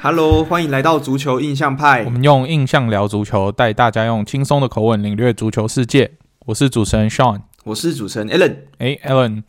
Hello，欢迎来到足球印象派。我们用印象聊足球，带大家用轻松的口吻领略足球世界。我是主持人 Sean，我是主持人 Allen。哎，Allen，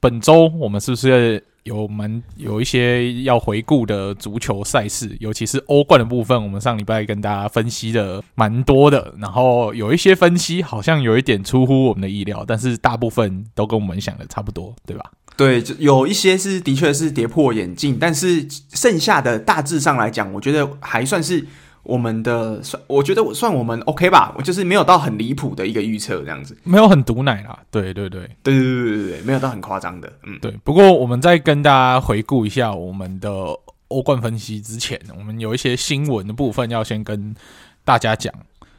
本周我们是不是有蛮有一些要回顾的足球赛事？尤其是欧冠的部分，我们上礼拜跟大家分析的蛮多的。然后有一些分析好像有一点出乎我们的意料，但是大部分都跟我们想的差不多，对吧？对，就有一些是的确是跌破眼镜，但是剩下的大致上来讲，我觉得还算是我们的算，我觉得算我们 OK 吧，我就是没有到很离谱的一个预测这样子，没有很毒奶啦。对对对对对对对对，没有到很夸张的，嗯，对。不过我们在跟大家回顾一下我们的欧冠分析之前，我们有一些新闻的部分要先跟大家讲。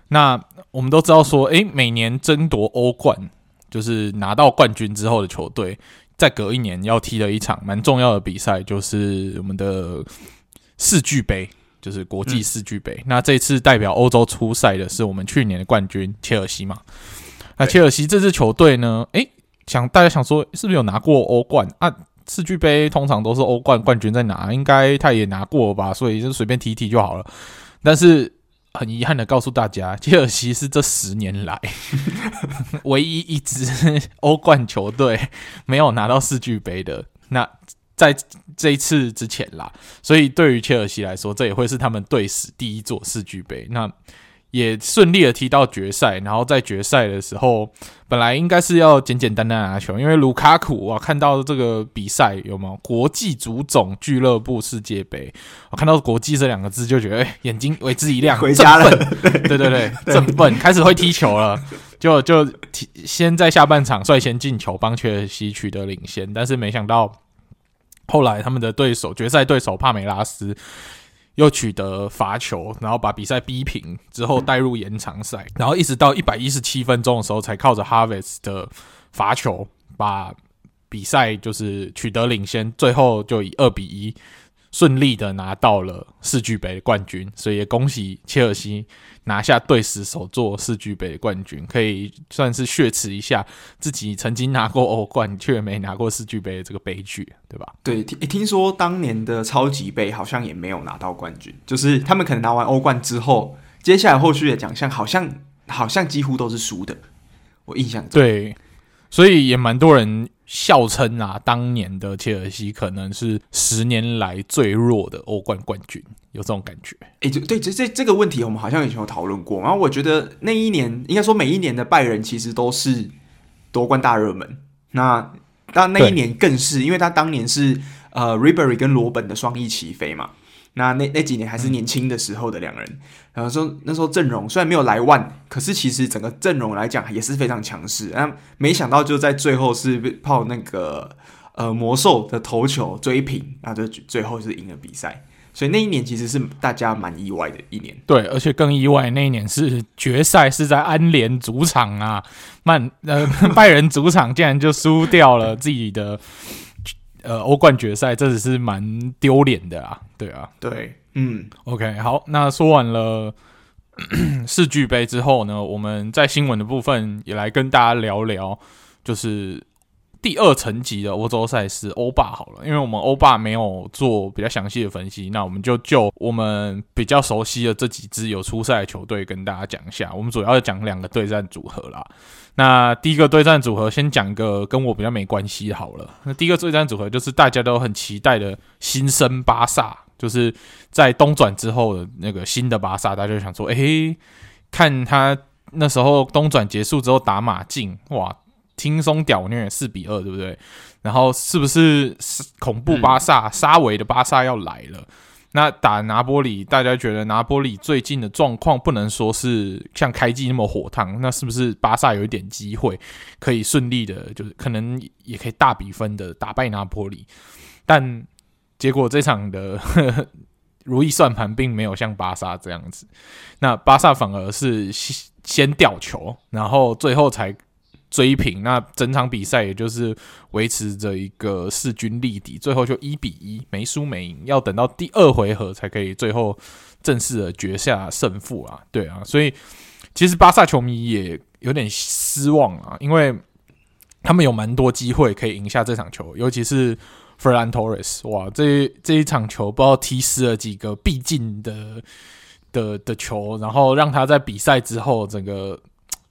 那我们都知道说，诶，每年争夺欧冠，就是拿到冠军之后的球队。再隔一年要踢的一场蛮重要的比赛，就是我们的世俱杯，就是国际世俱杯。嗯、那这次代表欧洲出赛的是我们去年的冠军切尔西嘛？那切尔西这支球队呢？诶，想大家想说是不是有拿过欧冠啊？世俱杯通常都是欧冠冠军在拿，应该他也拿过吧？所以就随便踢踢就好了。但是。很遗憾的告诉大家，切尔西是这十年来 唯一一支 欧冠球队没有拿到世俱杯的。那在这一次之前啦，所以对于切尔西来说，这也会是他们队史第一座世俱杯。那也顺利的踢到决赛，然后在决赛的时候，本来应该是要简简单单拿球，因为卢卡库，啊看到这个比赛有没有国际足总俱乐部世界杯？我看到“国际”这两个字就觉得，哎，眼睛为之一亮，回家了。对对对，振奋，开始会踢球了，就就先在下半场率先进球，帮切尔西取得领先，但是没想到后来他们的对手决赛对手帕梅拉斯。又取得罚球，然后把比赛逼平之后带入延长赛，然后一直到一百一十七分钟的时候，才靠着 Havertz 的罚球把比赛就是取得领先，最后就以二比一。顺利的拿到了世俱杯冠军，所以也恭喜切尔西拿下队史首座世俱杯冠军，可以算是血耻一下自己曾经拿过欧冠却没拿过世俱杯的这个悲剧，对吧？对，听听说当年的超级杯好像也没有拿到冠军，就是他们可能拿完欧冠之后，接下来后续的奖项好像好像几乎都是输的，我印象中。对，所以也蛮多人。笑称啊，当年的切尔西可能是十年来最弱的欧冠冠军，有这种感觉？哎、欸，对对，这这这个问题我们好像以前有讨论过。然后我觉得那一年，应该说每一年的拜仁其实都是夺冠大热门。那但那一年更是，因为他当年是呃，Ribery 跟罗本的双翼齐飞嘛。那那那几年还是年轻的时候的两人，嗯、然后说那时候阵容虽然没有来万，可是其实整个阵容来讲也是非常强势。那没想到就在最后是被泡那个呃魔兽的头球追平，然后就最后是赢了比赛。所以那一年其实是大家蛮意外的一年。对，而且更意外那一年是决赛是在安联主场啊，曼呃 拜仁主场竟然就输掉了自己的。呃，欧冠决赛这只是蛮丢脸的啊，对啊，对，嗯，OK，好，那说完了 世俱杯之后呢，我们在新闻的部分也来跟大家聊聊，就是第二层级的欧洲赛事欧霸好了，因为我们欧霸没有做比较详细的分析，那我们就就我们比较熟悉的这几支有出赛的球队跟大家讲一下，我们主要是讲两个对战组合啦。那第一个对战组合，先讲个跟我比较没关系好了。那第一个对战组合就是大家都很期待的新生巴萨，就是在东转之后的那个新的巴萨，大家就想说，诶，看他那时候东转结束之后打马竞，哇，轻松屌虐四比二，对不对？然后是不是恐怖巴萨、沙维的巴萨要来了？那打拿波里，大家觉得拿波里最近的状况不能说是像开季那么火烫，那是不是巴萨有一点机会可以顺利的，就是可能也可以大比分的打败拿波里？但结果这场的呵 呵如意算盘并没有像巴萨这样子，那巴萨反而是先掉球，然后最后才。追平，那整场比赛也就是维持着一个势均力敌，最后就一比一，没输没赢，要等到第二回合才可以最后正式的决下胜负啊！对啊，所以其实巴萨球迷也有点失望啊，因为他们有蛮多机会可以赢下这场球，尤其是 Ferran Torres，哇，这这一场球不知道踢失了几个必进的的的球，然后让他在比赛之后整个。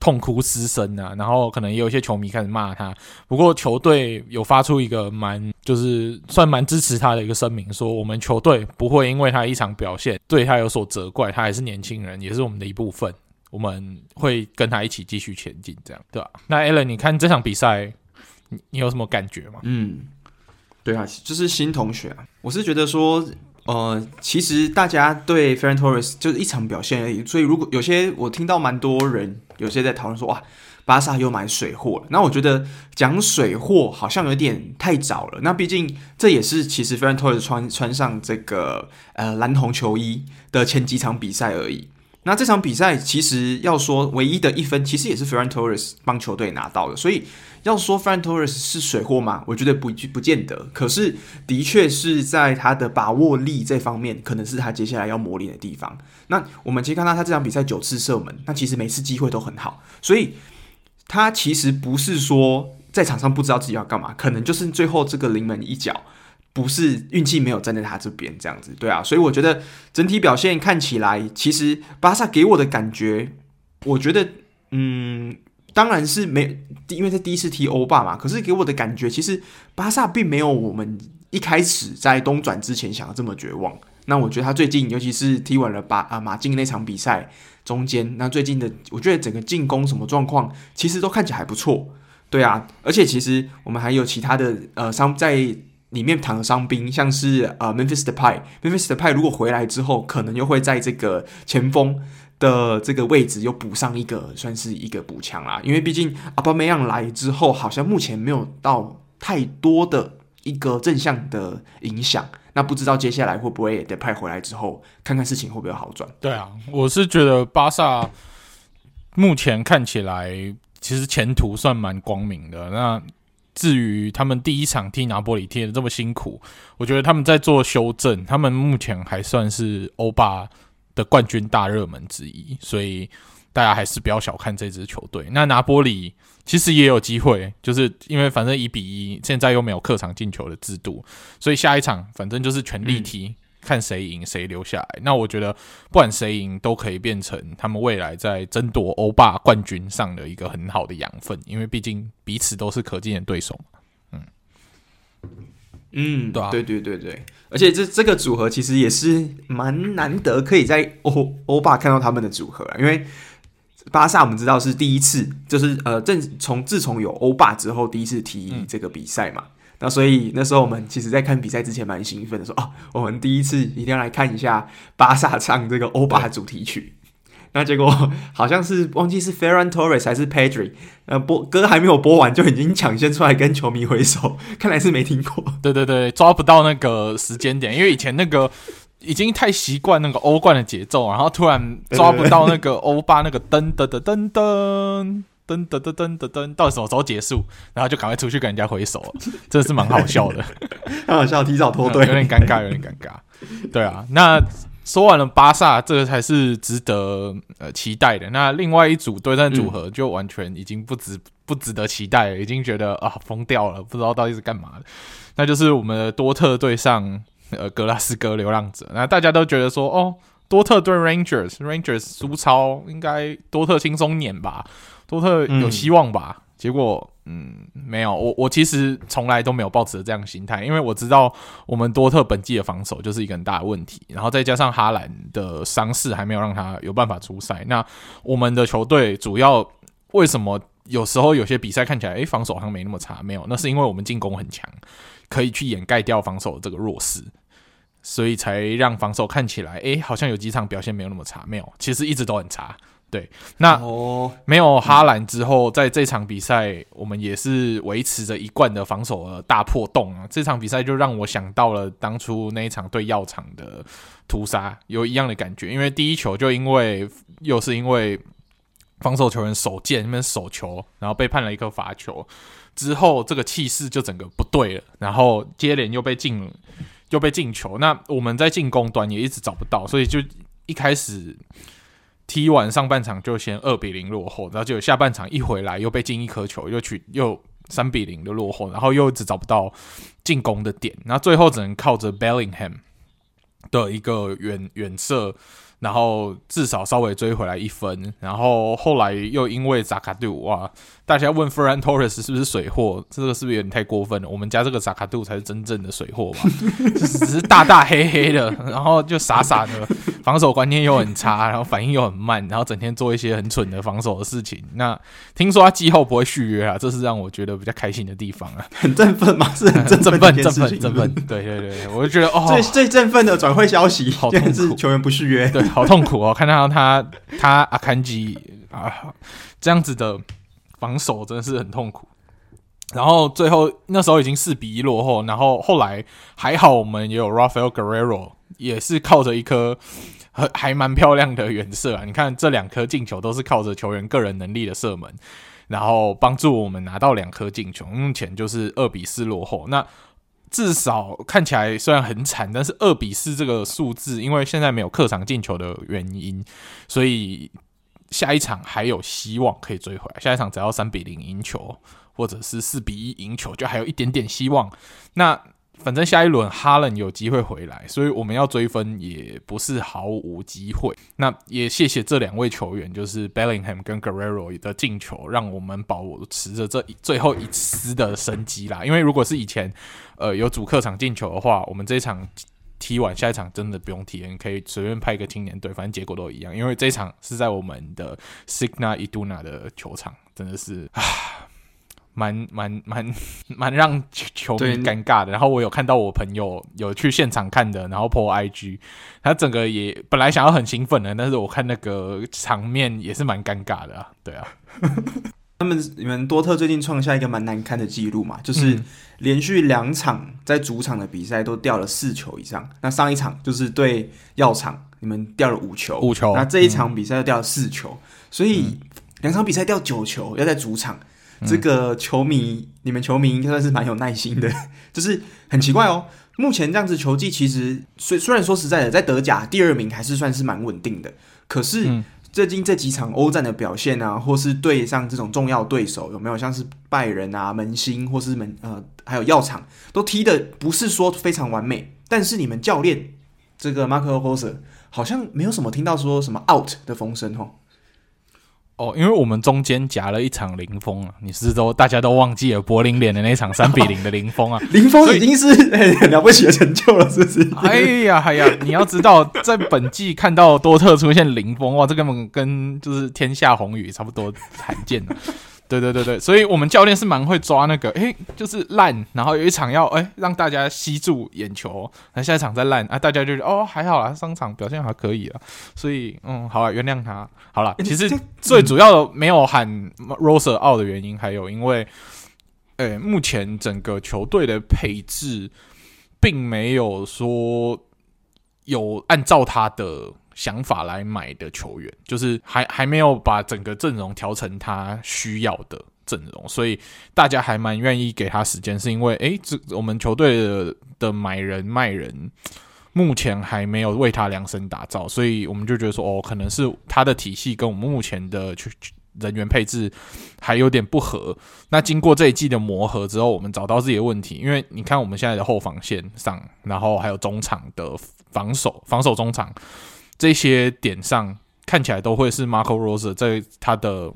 痛哭失声啊，然后可能也有一些球迷开始骂他。不过球队有发出一个蛮，就是算蛮支持他的一个声明，说我们球队不会因为他一场表现对他有所责怪，他还是年轻人，也是我们的一部分，我们会跟他一起继续前进，这样对吧？那 Alan，你看这场比赛，你你有什么感觉吗？嗯，对啊，就是新同学啊，我是觉得说。呃，其实大家对 Ferran Torres 就是一场表现而已，所以如果有些我听到蛮多人有些在讨论说，哇，巴萨又买水货了，那我觉得讲水货好像有点太早了。那毕竟这也是其实 Ferran Torres 穿穿上这个呃蓝红球衣的前几场比赛而已。那这场比赛其实要说唯一的一分，其实也是 Ferran Torres 帮球队拿到的。所以要说 Ferran Torres 是水货吗？我觉得不不见得。可是的确是在他的把握力这方面，可能是他接下来要磨练的地方。那我们其实看到他这场比赛九次射门，那其实每次机会都很好。所以他其实不是说在场上不知道自己要干嘛，可能就是最后这个临门一脚。不是运气没有站在他这边这样子，对啊，所以我觉得整体表现看起来，其实巴萨给我的感觉，我觉得，嗯，当然是没，因为他第一次踢欧霸嘛，可是给我的感觉，其实巴萨并没有我们一开始在东转之前想的这么绝望。那我觉得他最近，尤其是踢完了巴啊马竞那场比赛中间，那最近的，我觉得整个进攻什么状况，其实都看起来还不错，对啊，而且其实我们还有其他的呃伤在。里面躺的伤兵，像是呃 Memphis Depay，Memphis Depay 如果回来之后，可能又会在这个前锋的这个位置又补上一个，算是一个补强啦。因为毕竟阿巴梅扬来之后，好像目前没有到太多的一个正向的影响。那不知道接下来会不会 Depay 回来之后，看看事情会不会好转？对啊，我是觉得巴萨目前看起来其实前途算蛮光明的。那至于他们第一场踢拿波里踢的这么辛苦，我觉得他们在做修正。他们目前还算是欧巴的冠军大热门之一，所以大家还是不要小看这支球队。那拿波里其实也有机会，就是因为反正一比一，现在又没有客场进球的制度，所以下一场反正就是全力踢。看谁赢谁留下来，那我觉得不管谁赢都可以变成他们未来在争夺欧霸冠军上的一个很好的养分，因为毕竟彼此都是可敬的对手嘛。嗯。嗯，对啊，对对对对，而且这这个组合其实也是蛮难得可以在欧欧霸看到他们的组合，因为巴萨我们知道是第一次，就是呃正从自从有欧霸之后第一次踢这个比赛嘛。嗯那所以那时候我们其实，在看比赛之前蛮兴奋的，说哦，我们第一次一定要来看一下巴萨唱这个欧巴主题曲。那结果好像是忘记是 Ferran Torres 还是 Pedri，呃，播歌还没有播完就已经抢先出来跟球迷挥手，看来是没听过。对对对，抓不到那个时间点，因为以前那个已经太习惯那个欧冠的节奏，然后突然抓不到那个欧巴那个噔噔噔噔噔。噔噔噔噔噔噔，到什么时候结束？然后就赶快出去跟人家挥手了，真的是蛮好笑的，很好笑，提早脱队，有点尴尬，有点尴尬。对啊，那说完了巴萨，这个才是值得呃期待的。那另外一组对战组合就完全已经不值不值得期待了，已经觉得啊疯掉了，不知道到底是干嘛的。那就是我们的多特对上呃格拉斯哥流浪者。那大家都觉得说，哦，多特对 Rangers，Rangers 苏超应该多特轻松碾吧。多特有希望吧？嗯、结果，嗯，没有。我我其实从来都没有抱持这样的心态，因为我知道我们多特本季的防守就是一个很大的问题，然后再加上哈兰的伤势还没有让他有办法出赛。那我们的球队主要为什么有时候有些比赛看起来，诶，防守好像没那么差？没有，那是因为我们进攻很强，可以去掩盖掉防守的这个弱势，所以才让防守看起来，诶，好像有几场表现没有那么差。没有，其实一直都很差。对，那没有哈兰之后，在这场比赛，我们也是维持着一贯的防守的大破洞啊。这场比赛就让我想到了当初那一场对药厂的屠杀，有一样的感觉。因为第一球就因为又是因为防守球员手贱那边手球，然后被判了一颗罚球，之后这个气势就整个不对了，然后接连又被进又被进球，那我们在进攻端也一直找不到，所以就一开始。踢完上半场就先二比零落后，然后就下半场一回来又被进一颗球，又去又三比零的落后，然后又一直找不到进攻的点，那最后只能靠着 Bellingham 的一个远远射。然后至少稍微追回来一分，然后后来又因为扎卡杜哇，大家问 Ferran Torres 是不是水货？这个是不是有点太过分了？我们家这个扎卡杜才是真正的水货吧？就是只是大大黑黑的，然后就傻傻的，防守观念又很差，然后反应又很慢，然后整天做一些很蠢的防守的事情。那听说他季后不会续约啊，这是让我觉得比较开心的地方啊，很振奋吗，是很振奋，振奋，振奋。对对对，我就觉得哦，最最振奋的转会消息，好像是球员不续约，对。好痛苦哦！看到他他阿坎吉啊这样子的防守真的是很痛苦。然后最后那时候已经四比一落后，然后后来还好我们也有 Rafael Guerrero，也是靠着一颗还还蛮漂亮的远射啊！你看这两颗进球都是靠着球员个人能力的射门，然后帮助我们拿到两颗进球。目前就是二比四落后。那至少看起来虽然很惨，但是二比四这个数字，因为现在没有客场进球的原因，所以下一场还有希望可以追回来。下一场只要三比零赢球，或者是四比一赢球，就还有一点点希望。那反正下一轮哈伦有机会回来，所以我们要追分也不是毫无机会。那也谢谢这两位球员，就是 Bellingham 跟 Guerrero 的进球，让我们保持着这最后一丝的生机啦。因为如果是以前，呃，有主客场进球的话，我们这一场踢完，下一场真的不用踢，你可以随便派一个青年队，反正结果都一样。因为这一场是在我们的 Signa Iduna 的球场，真的是啊。蛮蛮蛮 蛮让球迷尴尬的。然后我有看到我朋友有去现场看的，然后 po IG，他整个也本来想要很兴奋的，但是我看那个场面也是蛮尴尬的啊。对啊，他们你们多特最近创下一个蛮难堪的记录嘛，就是连续两场在主场的比赛都掉了四球以上。那上一场就是对药厂，你们掉了五球，五球。那这一场比赛又掉了四球，嗯、所以两场比赛掉九球，要在主场。这个球迷，你们球迷应该算是蛮有耐心的，就是很奇怪哦。目前这样子球技，其实虽虽然说实在的，在德甲第二名还是算是蛮稳定的。可是最近这几场欧战的表现啊，或是对上这种重要对手，有没有像是拜仁啊、门兴，或是门呃还有药厂，都踢的不是说非常完美。但是你们教练这个 Marco Rose 好像没有什么听到说什么 out 的风声哦。哦，因为我们中间夹了一场零封啊，你是都大家都忘记了柏林脸的那场三比零的零封啊，零封已经是很 了不起的成就了，是不是？哎呀，哎呀，你要知道，在本季看到多特出现零封哇，这根本跟就是天下红雨差不多罕见的。对对对对，所以我们教练是蛮会抓那个，诶，就是烂，然后有一场要诶让大家吸住眼球，那下一场再烂啊，大家就觉得哦还好啦，上场表现还可以啊，所以嗯好了，原谅他好了。其实最主要的没有喊 Rose out 的原因，还有因为，诶，目前整个球队的配置并没有说有按照他的。想法来买的球员，就是还还没有把整个阵容调成他需要的阵容，所以大家还蛮愿意给他时间，是因为诶，这我们球队的的买人卖人目前还没有为他量身打造，所以我们就觉得说，哦，可能是他的体系跟我们目前的人员配置还有点不合。那经过这一季的磨合之后，我们找到自己的问题，因为你看我们现在的后防线上，然后还有中场的防守，防守中场。这些点上看起来都会是 Marco Rose 在他的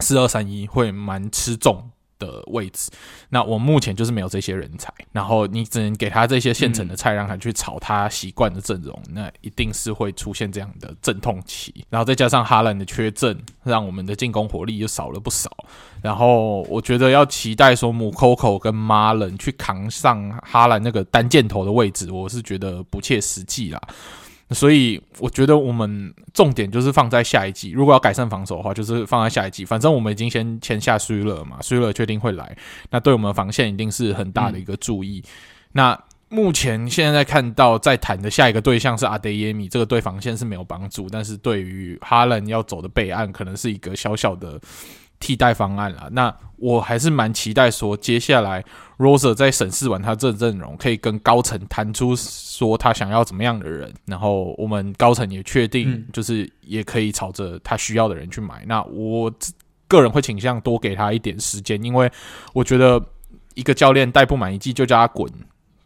四二三一会蛮吃重的位置。那我目前就是没有这些人才，然后你只能给他这些现成的菜，让他去炒他习惯的阵容，那一定是会出现这样的阵痛期。然后再加上哈兰的缺阵，让我们的进攻火力又少了不少。然后我觉得要期待说母 Coco 跟马伦去扛上哈兰那个单箭头的位置，我是觉得不切实际啦。所以我觉得我们重点就是放在下一季，如果要改善防守的话，就是放在下一季。反正我们已经先签下苏勒嘛，苏勒确定会来，那对我们防线一定是很大的一个注意。嗯、那目前现在看到在谈的下一个对象是阿德耶米，这个对防线是没有帮助，但是对于哈兰要走的备案，可能是一个小小的。替代方案了，那我还是蛮期待说，接下来 Rosa 在审视完他这阵容，可以跟高层谈出说他想要怎么样的人，然后我们高层也确定，就是也可以朝着他需要的人去买。嗯、那我个人会倾向多给他一点时间，因为我觉得一个教练带不满一季就叫他滚。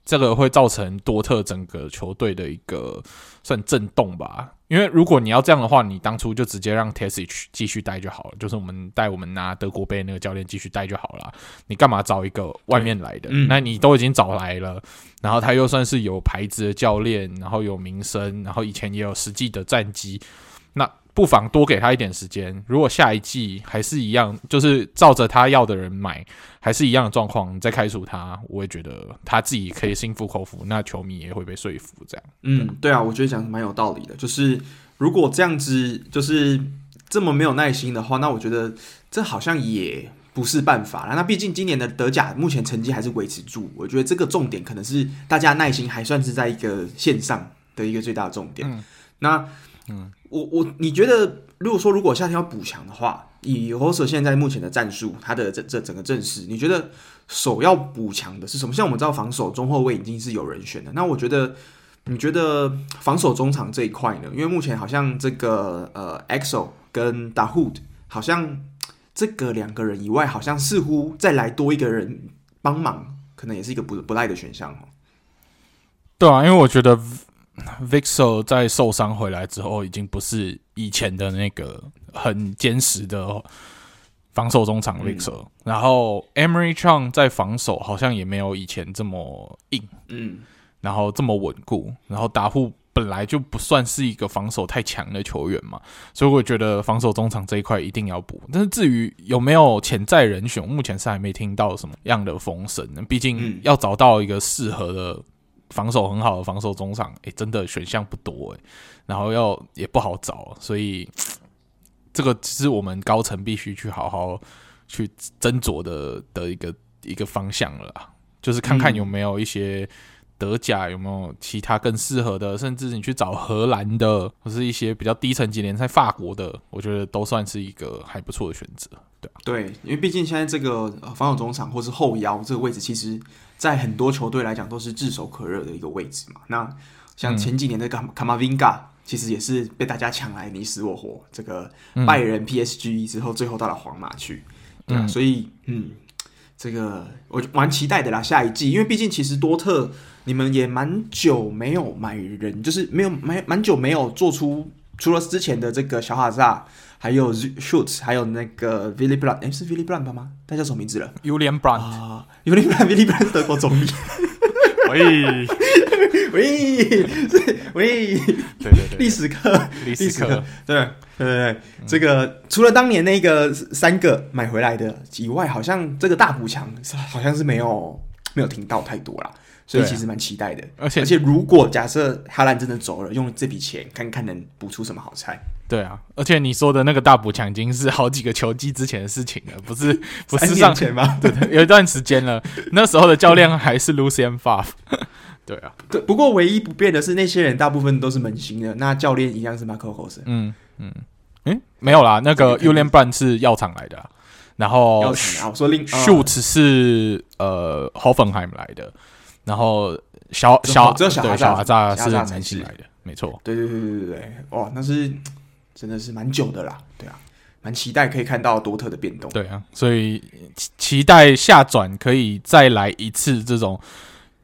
这个会造成多特整个球队的一个算震动吧，因为如果你要这样的话，你当初就直接让 Terzic 继续带就好了，就是我们带我们拿德国杯那个教练继续带就好了，你干嘛找一个外面来的？嗯、那你都已经找来了，然后他又算是有牌子的教练，然后有名声，然后以前也有实际的战绩，那。不妨多给他一点时间。如果下一季还是一样，就是照着他要的人买，还是一样的状况，你再开除他，我也觉得他自己可以心服口服，那球迷也会被说服。这样，嗯，对啊，我觉得讲的蛮有道理的。就是如果这样子，就是这么没有耐心的话，那我觉得这好像也不是办法了。那毕竟今年的德甲目前成绩还是维持住，我觉得这个重点可能是大家耐心还算是在一个线上的一个最大的重点。嗯、那。嗯，我我你觉得，如果说如果夏天要补强的话，以 Rose 现在目前的战术，他的这这整个阵势，你觉得首要补强的是什么？像我们知道防守中后卫已经是有人选的，那我觉得你觉得防守中场这一块呢？因为目前好像这个呃 Axel 跟 Dahoud 好像这个两个人以外，好像似乎再来多一个人帮忙，可能也是一个不不赖的选项哦。对啊，因为我觉得。Witsel 在受伤回来之后，已经不是以前的那个很坚实的防守中场 Vixel 嗯、然后 Emery Chang 在防守好像也没有以前这么硬，嗯，然后这么稳固，然后达护本来就不算是一个防守太强的球员嘛，所以我觉得防守中场这一块一定要补。但是至于有没有潜在人选，目前是还没听到什么样的风声呢。毕竟要找到一个适合的。防守很好的防守中场，哎、欸，真的选项不多哎，然后要也不好找，所以 这个只是我们高层必须去好好去斟酌的的一个一个方向了啦，就是看看有没有一些德甲有没有其他更适合的，甚至你去找荷兰的，或是一些比较低层级联赛法国的，我觉得都算是一个还不错的选择，对对，因为毕竟现在这个防守中场或是后腰这个位置，其实。在很多球队来讲，都是炙手可热的一个位置嘛。那像前几年的卡卡马 vinga，其实也是被大家抢来你死我活。这个拜仁、PSG 之后，最后到了皇马去，对啊。所以，嗯，这个我蛮期待的啦。下一季，因为毕竟其实多特你们也蛮久没有买人，就是没有蛮蛮久没有做出，除了之前的这个小哈萨。还有 Schultz 还有那个 Willy Brandt，哎，是 Willy Brandt 吗？他叫什么名字了？Julian Brandt 啊，Julian Brandt，Willy Brandt 是德国总理。喂 喂喂，对对对，历史课，历史课，对对对对，这个除了当年那个三个买回来的以外，好像这个大补强好像是没有没有听到太多啦。所以其实蛮期待的。而且而且，如果假设哈兰真的走了，用这笔钱看看能补出什么好菜。对啊，而且你说的那个大补强已经是好几个球季之前的事情了，不是 不是上前吗？对对，有一段时间了。那时候的教练还是 Lucian Favre。对啊，对。不过唯一不变的是，那些人大部分都是门兴的，那教练一样是 Marco Rose。嗯嗯，诶，没有啦，那个 Julian Brandt 是药厂来的，然后药厂啊，我说另 Schultz 是呃 Hoffenheim 来的，然后小小对小小阿扎是门兴来的，没错。对对对对对对，哇，那是。真的是蛮久的啦，对啊，蛮期待可以看到多特的变动，对啊，所以期待下转可以再来一次这种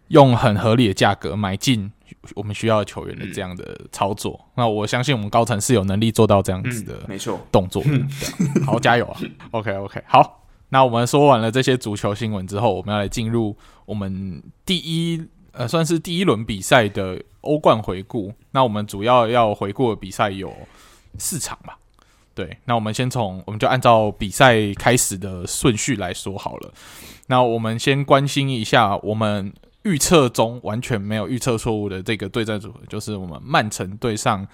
用很合理的价格买进我们需要的球员的这样的操作。嗯、那我相信我们高层是有能力做到这样子的，没错，动作。好，加油啊！OK OK，好，那我们说完了这些足球新闻之后，我们要来进入我们第一呃，算是第一轮比赛的欧冠回顾。那我们主要要回顾的比赛有。市场吧，对，那我们先从，我们就按照比赛开始的顺序来说好了。那我们先关心一下，我们预测中完全没有预测错误的这个对战组合，就是我们曼城对上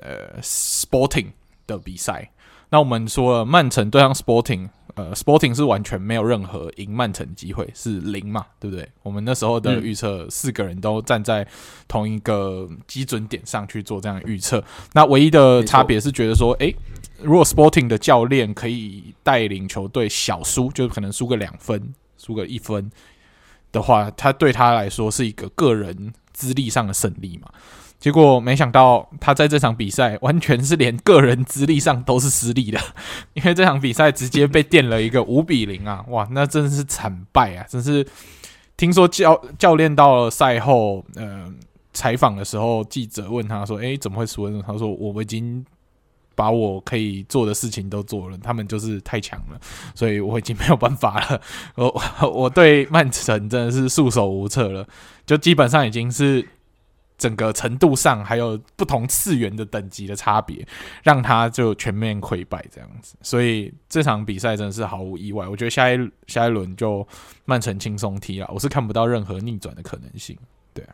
呃 Sporting 的比赛。那我们说了，曼城对上 Sporting。呃，Sporting 是完全没有任何赢曼城机会，是零嘛，对不对？我们那时候的预测，四个人都站在同一个基准点上去做这样的预测。那唯一的差别是觉得说，诶，如果 Sporting 的教练可以带领球队小输，就可能输个两分、输个一分的话，他对他来说是一个个人资历上的胜利嘛。结果没想到他在这场比赛完全是连个人资历上都是失利的，因为这场比赛直接被电了一个五比零啊！哇，那真的是惨败啊！真是听说教教练到了赛后，嗯、采访的时候，记者问他说：“诶，怎么会输？”他说：“我已经。”把我可以做的事情都做了，他们就是太强了，所以我已经没有办法了。我我对曼城真的是束手无策了，就基本上已经是整个程度上还有不同次元的等级的差别，让他就全面溃败这样子。所以这场比赛真的是毫无意外，我觉得下一下一轮就曼城轻松踢了，我是看不到任何逆转的可能性。对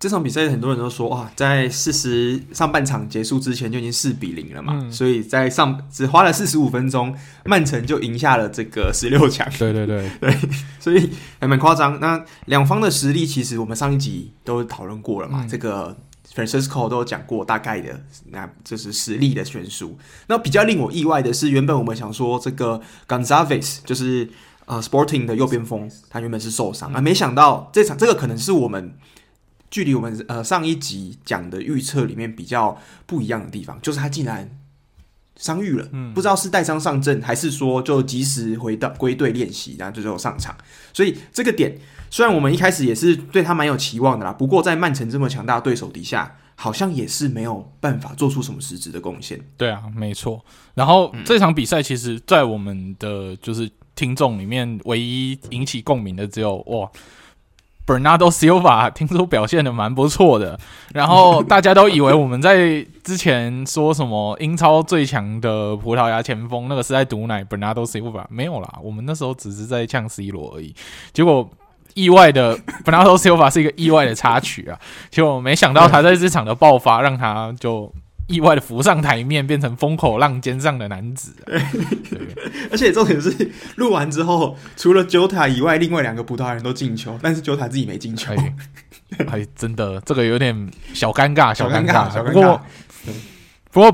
这场比赛很多人都说啊，在四十上半场结束之前就已经四比零了嘛，嗯、所以在上只花了四十五分钟，曼城就赢下了这个十六强。对对对 对，所以还蛮夸张。那两方的实力其实我们上一集都讨论过了嘛，嗯、这个 Francisco 都有讲过大概的，那就是实力的悬殊。那比较令我意外的是，原本我们想说这个 Gonzalez 就是呃 Sporting 的右边锋，他原本是受伤啊，没想到这场这个可能是我们。距离我们呃上一集讲的预测里面比较不一样的地方，就是他竟然伤愈了，嗯，不知道是带伤上阵，还是说就及时回到归队练习，然后就最后上场。所以这个点虽然我们一开始也是对他蛮有期望的啦，不过在曼城这么强大的对手底下，好像也是没有办法做出什么实质的贡献。对啊，没错。然后这场比赛其实，在我们的就是听众里面，唯一引起共鸣的只有哇。Bernardo Silva 听说表现的蛮不错的，然后大家都以为我们在之前说什么英超最强的葡萄牙前锋，那个是在毒奶 Bernardo Silva 没有啦，我们那时候只是在呛 C 罗而已。结果意外的 Bernardo Silva 是一个意外的插曲啊，结果没想到他在这场的爆发，让他就。意外的浮上台面，变成风口浪尖上的男子，啊。而且重点是录完之后，除了 Jota 以外，另外两个葡萄牙人都进球，但是 Jota 自己没进球。哎，哎，真的，这个有点小尴尬，小尴尬，小尴尬。不过，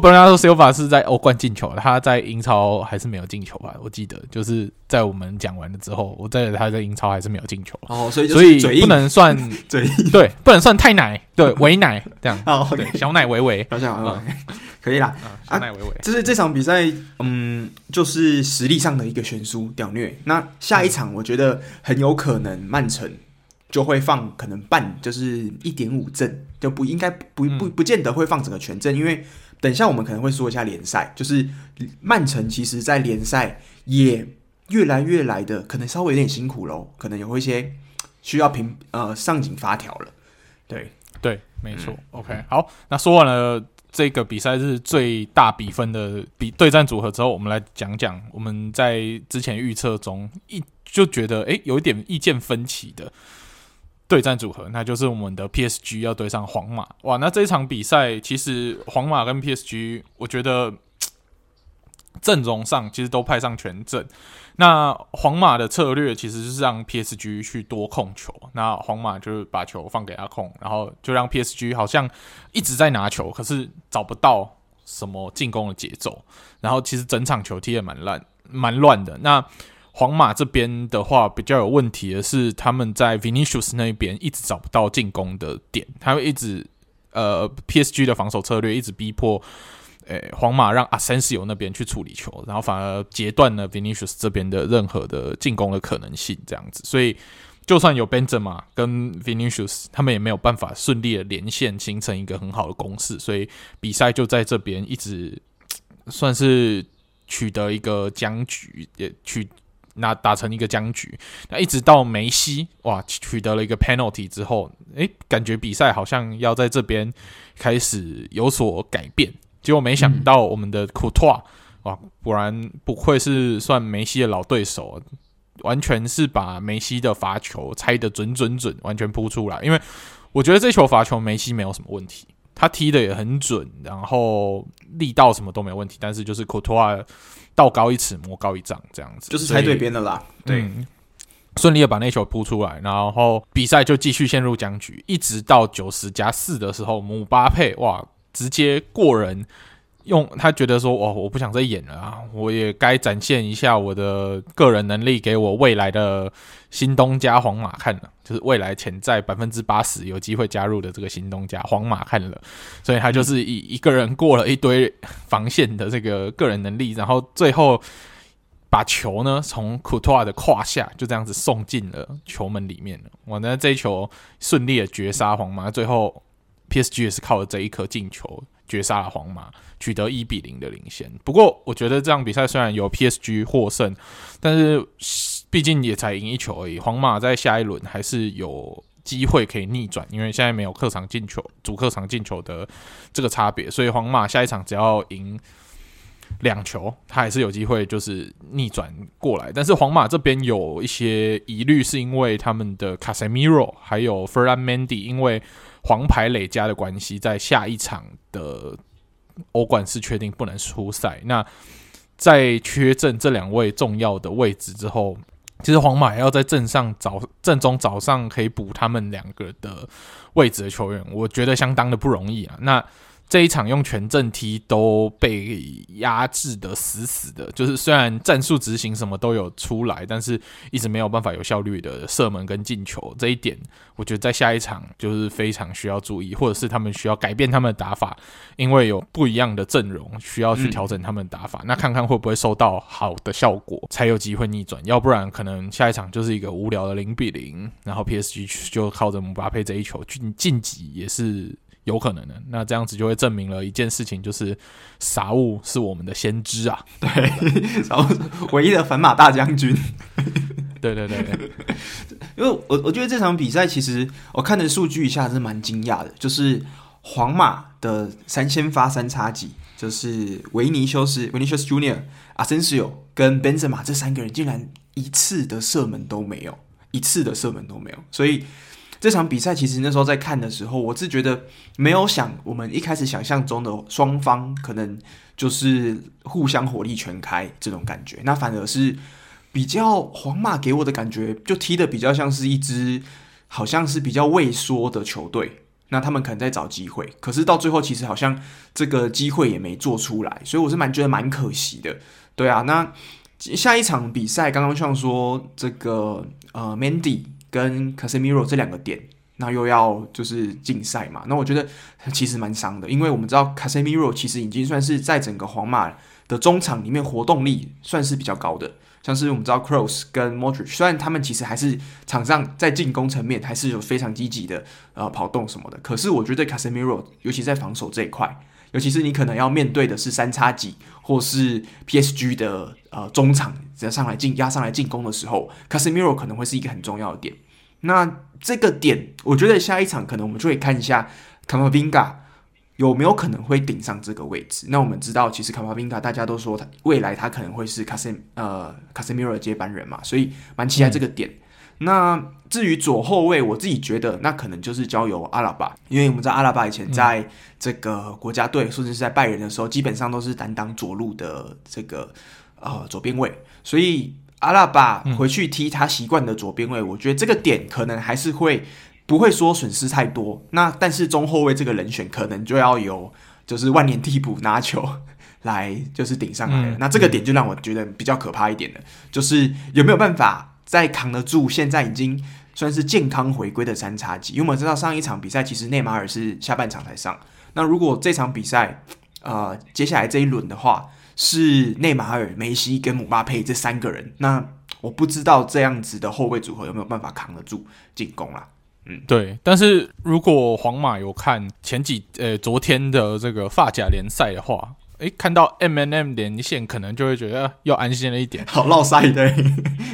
本来说 Silva 是在欧冠进球，他在英超还是没有进球吧？我记得就是在我们讲完了之后，我在他在英超还是没有进球。哦，所以所以不能算 嘴对，不能算太奶，对，伪奶这样。哦，对，小奶维维，小小可以啦。小奶维维，就是这场比赛，嗯，就是实力上的一个悬殊，屌虐。那下一场，我觉得很有可能曼城就会放可能半，就是一点五阵，就不应该不不不见得会放整个全阵，因为。等一下，我们可能会说一下联赛，就是曼城其实，在联赛也越来越来的，可能稍微有点辛苦喽，可能有一些需要平呃上紧发条了。对对，没错。嗯、OK，好，那说完了这个比赛是最大比分的比对战组合之后，我们来讲讲我们在之前预测中一就觉得诶有一点意见分歧的。对战组合，那就是我们的 PSG 要对上皇马。哇，那这一场比赛其实皇马跟 PSG，我觉得阵容上其实都派上全阵。那皇马的策略其实是让 PSG 去多控球，那皇马就是把球放给他控，然后就让 PSG 好像一直在拿球，可是找不到什么进攻的节奏。然后其实整场球踢得蛮烂，蛮乱的。那皇马这边的话比较有问题的是，他们在 Vinicius 那边一直找不到进攻的点，他会一直呃 PSG 的防守策略一直逼迫，诶皇马让 Asensio 那边去处理球，然后反而截断了 Vinicius 这边的任何的进攻的可能性，这样子，所以就算有 Benzema 跟 Vinicius，他们也没有办法顺利的连线形成一个很好的攻势，所以比赛就在这边一直算是取得一个僵局，也取。那打成一个僵局，那一直到梅西哇取得了一个 penalty 之后，诶，感觉比赛好像要在这边开始有所改变。结果没想到我们的库托瓦哇，果然不愧是算梅西的老对手，完全是把梅西的罚球猜得准准准，完全扑出来。因为我觉得这球罚球梅西没有什么问题，他踢的也很准，然后力道什么都没问题，但是就是库托瓦。道高一尺，魔高一丈，这样子就是猜对边的啦。对，顺、嗯、利的把那球扑出来，然后比赛就继续陷入僵局，一直到九十加四的时候，姆巴佩哇，直接过人用他觉得说，哦，我不想再演了啊，我也该展现一下我的个人能力，给我未来的新东家皇马看了，就是未来潜在百分之八十有机会加入的这个新东家皇马看了，所以他就是以一个人过了一堆防线的这个个人能力，然后最后把球呢从库托瓦的胯下就这样子送进了球门里面了。我呢这一球顺利的绝杀皇马，最后 PSG 也是靠着这一颗进球。绝杀了皇马，取得一比零的领先。不过，我觉得这场比赛虽然有 PSG 获胜，但是毕竟也才赢一球而已。皇马在下一轮还是有机会可以逆转，因为现在没有客场进球、主客场进球的这个差别，所以皇马下一场只要赢两球，他还是有机会就是逆转过来。但是皇马这边有一些疑虑，是因为他们的 Casemiro 还有 Ferland Mendy 因为黄牌累加的关系，在下一场的欧冠是确定不能出赛。那在缺阵这两位重要的位置之后，其实皇马要在阵上早阵中早上可以补他们两个的位置的球员，我觉得相当的不容易啊。那这一场用全阵踢都被压制得死死的，就是虽然战术执行什么都有出来，但是一直没有办法有效率的射门跟进球。这一点，我觉得在下一场就是非常需要注意，或者是他们需要改变他们的打法，因为有不一样的阵容需要去调整他们的打法。那看看会不会收到好的效果，才有机会逆转。要不然可能下一场就是一个无聊的零比零，然后 PSG 就靠着姆巴佩这一球晋晋级也是。有可能的，那这样子就会证明了一件事情，就是傻物是我们的先知啊！对，然后唯一的反马大将军。对对对对，因为我我觉得这场比赛其实我看的数据一下是蛮惊讶的，就是皇马的三先发三叉戟，就是维尼修斯、维尼修斯 Junior、阿森西奥跟本泽马这三个人，竟然一次的射门都没有，一次的射门都没有，所以。这场比赛其实那时候在看的时候，我是觉得没有想我们一开始想象中的双方可能就是互相火力全开这种感觉，那反而是比较皇马给我的感觉，就踢得比较像是一支好像是比较畏缩的球队，那他们可能在找机会，可是到最后其实好像这个机会也没做出来，所以我是蛮觉得蛮可惜的。对啊，那下一场比赛刚刚像说这个呃 Mandy。跟 Casemiro 这两个点，那又要就是竞赛嘛？那我觉得其实蛮伤的，因为我们知道 Casemiro 其实已经算是在整个皇马的中场里面活动力算是比较高的。像是我们知道 Kroos 跟 Modric，虽然他们其实还是场上在进攻层面还是有非常积极的呃跑动什么的，可是我觉得 Casemiro 尤其在防守这一块，尤其是你可能要面对的是三叉戟或是 PSG 的呃中场，只要上来进压上来进攻的时候，Casemiro 可能会是一个很重要的点。那这个点，我觉得下一场可能我们就会看一下卡马宾加有没有可能会顶上这个位置。那我们知道，其实卡马宾加大家都说他未来他可能会是卡塞呃卡塞米罗的接班人嘛，所以蛮期待这个点。那至于左后卫，我自己觉得那可能就是交由阿拉巴，因为我们知道阿拉巴以前在这个国家队，甚至是在拜仁的时候，基本上都是担当左路的这个呃左边卫，所以。阿拉巴回去踢他习惯的左边位，我觉得这个点可能还是会不会说损失太多。那但是中后卫这个人选可能就要由就是万年替补拿球 来就是顶上来了。那这个点就让我觉得比较可怕一点的，就是有没有办法再扛得住现在已经算是健康回归的三叉戟？因为我们知道上一场比赛其实内马尔是下半场才上。那如果这场比赛呃接下来这一轮的话，是内马尔、梅西跟姆巴佩这三个人，那我不知道这样子的后卫组合有没有办法扛得住进攻啦。嗯，对。但是如果皇马有看前几呃昨天的这个发甲联赛的话。诶，看到 MNM 连线，可能就会觉得又安心了一点。好烙赛 对，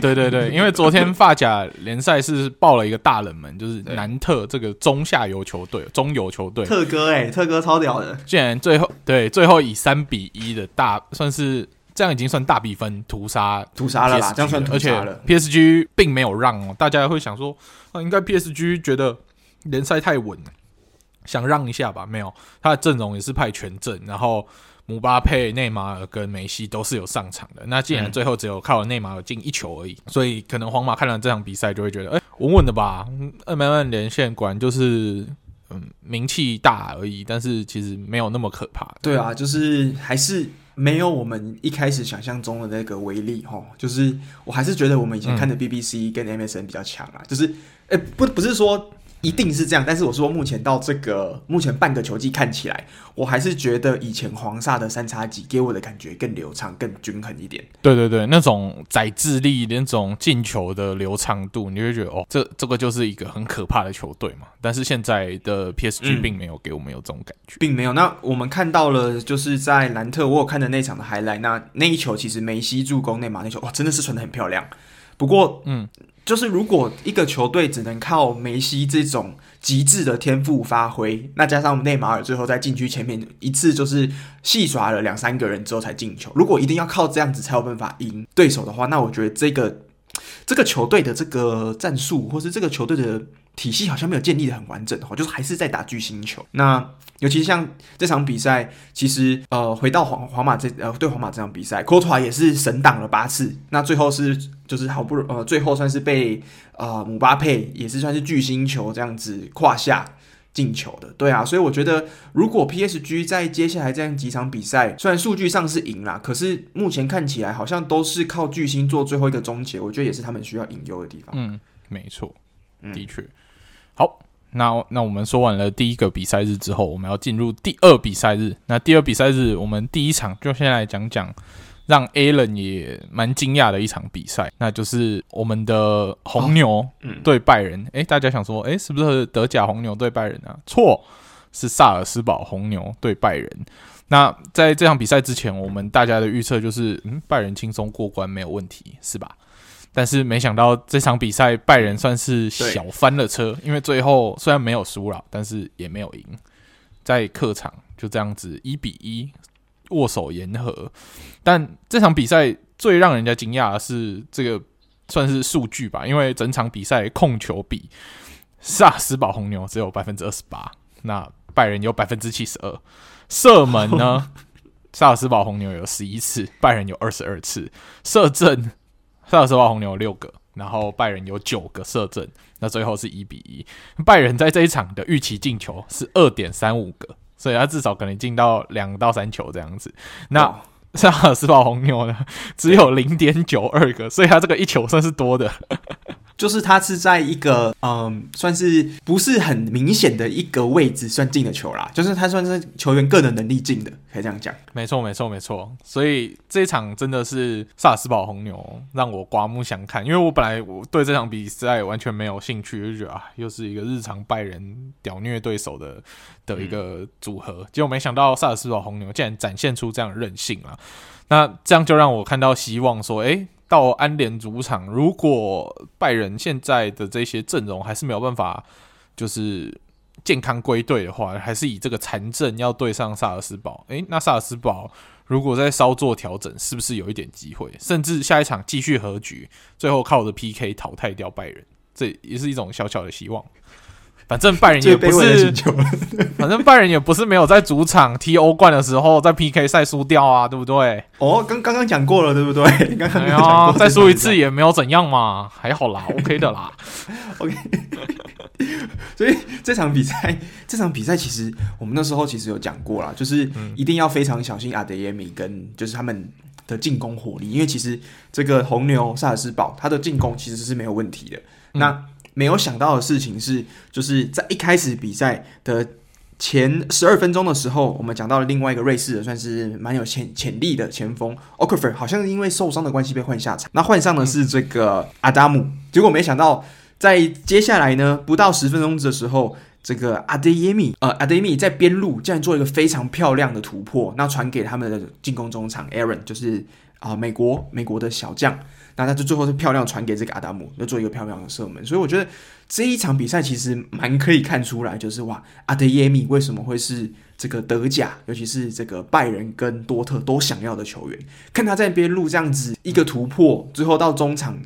对对对，因为昨天法甲联赛是爆了一个大冷门，就是南特这个中下游球队、中游球队。特哥诶，特哥超屌的，竟然最后对最后以三比一的大，算是这样已经算大比分屠杀屠杀了啦，这样算屠杀了。PSG 并没有让哦，大家会想说，啊，应该 PSG 觉得联赛太稳，想让一下吧？没有，他的阵容也是派全阵，然后。姆巴佩、内马尔跟梅西都是有上场的。那既然最后只有靠了内马尔进一球而已，所以可能皇马看了这场比赛就会觉得，哎，稳稳的吧？二门万连线果然就是嗯名气大而已，但是其实没有那么可怕。对啊，就是还是没有我们一开始想象中的那个威力哈。就是我还是觉得我们以前看的 BBC 跟 MSN 比较强啊。嗯、就是，哎、欸，不，不是说。一定是这样，但是我说目前到这个目前半个球季看起来，我还是觉得以前黄萨的三叉戟给我的感觉更流畅、更均衡一点。对对对，那种宰智力、那种进球的流畅度，你会觉得哦，这这个就是一个很可怕的球队嘛。但是现在的 PSG 并没有给我们有这种感觉，嗯、并没有。那我们看到了，就是在兰特，我有看的那场的 highlight，那那一球其实梅西助攻内马那球，哇，真的是传的很漂亮。不过，嗯。就是如果一个球队只能靠梅西这种极致的天赋发挥，那加上内马尔最后在禁区前面一次就是戏耍了两三个人之后才进球，如果一定要靠这样子才有办法赢对手的话，那我觉得这个这个球队的这个战术或是这个球队的体系好像没有建立的很完整的话，就是还是在打巨星球。那尤其像这场比赛，其实呃，回到皇皇马这呃对皇马这场比赛，科托也是神挡了八次，那最后是就是好不容呃最后算是被呃姆巴佩也是算是巨星球这样子胯下进球的，对啊，所以我觉得如果 PSG 在接下来这样几场比赛，虽然数据上是赢啦，可是目前看起来好像都是靠巨星做最后一个终结，我觉得也是他们需要引诱的地方。嗯，没错，的确，好。那那我们说完了第一个比赛日之后，我们要进入第二比赛日。那第二比赛日，我们第一场就先来讲讲让 Alan 也蛮惊讶的一场比赛，那就是我们的红牛对拜仁。诶、哦嗯欸，大家想说，诶、欸，是不是德甲红牛对拜仁啊？错，是萨尔斯堡红牛对拜仁。那在这场比赛之前，我们大家的预测就是，嗯，拜仁轻松过关，没有问题，是吧？但是没想到这场比赛拜仁算是小翻了车，因为最后虽然没有输了，但是也没有赢，在客场就这样子一比一握手言和。但这场比赛最让人家惊讶的是这个算是数据吧，因为整场比赛控球比萨尔斯堡红牛只有百分之二十八，那拜仁有百分之七十二。射门呢，萨尔斯堡红牛有十一次，拜仁有二十二次射正。萨尔斯堡红牛有六个，然后拜仁有九个射正，那最后是一比一。拜仁在这一场的预期进球是二点三五个，所以他至少可能进到两到三球这样子。那萨尔斯堡红牛呢，只有零点九二个，所以他这个一球算是多的。就是他是在一个嗯，算是不是很明显的一个位置算进的球啦，就是他算是球员个人能力进的，可以这样讲。没错，没错，没错。所以这一场真的是萨尔斯堡红牛让我刮目相看，因为我本来我对这场比赛完全没有兴趣，就觉得啊，又是一个日常拜仁屌虐对手的的一个组合，结果没想到萨尔斯堡红牛竟然展现出这样的韧性啊！那这样就让我看到希望，说，诶。到安联主场，如果拜仁现在的这些阵容还是没有办法，就是健康归队的话，还是以这个残阵要对上萨尔斯堡，诶，那萨尔斯堡如果再稍作调整，是不是有一点机会？甚至下一场继续和局，最后靠着 PK 淘汰掉拜仁，这也是一种小小的希望。反正拜仁也不是，反正拜仁也不是没有在主场踢欧冠的时候在 PK 赛输掉啊，对不对？哦，刚刚刚讲过了，对不对？刚刚讲过，再输一次也没有怎样嘛，还好啦，OK 的啦，OK。所以这场比赛，这场比赛其实我们那时候其实有讲过啦，就是一定要非常小心阿德耶米跟就是他们的进攻火力，因为其实这个红牛萨尔斯堡他的进攻其实是没有问题的。嗯、那没有想到的事情是，就是在一开始比赛的前十二分钟的时候，我们讲到了另外一个瑞士的，算是蛮有潜潜力的前锋 Okafor 好像因为受伤的关系被换下场。那换上的是这个阿达姆，结果没想到在接下来呢，不到十分钟的时候，这个阿德耶米呃阿德耶米在边路竟然做一个非常漂亮的突破，那传给他们的进攻中场 Aaron，就是啊、美国美国的小将。那他就最后是漂亮传给这个阿达姆，要做一个漂亮的射门。所以我觉得这一场比赛其实蛮可以看出来，就是哇，阿德耶米为什么会是这个德甲，尤其是这个拜仁跟多特都想要的球员。看他在边路这样子一个突破，最后到中场，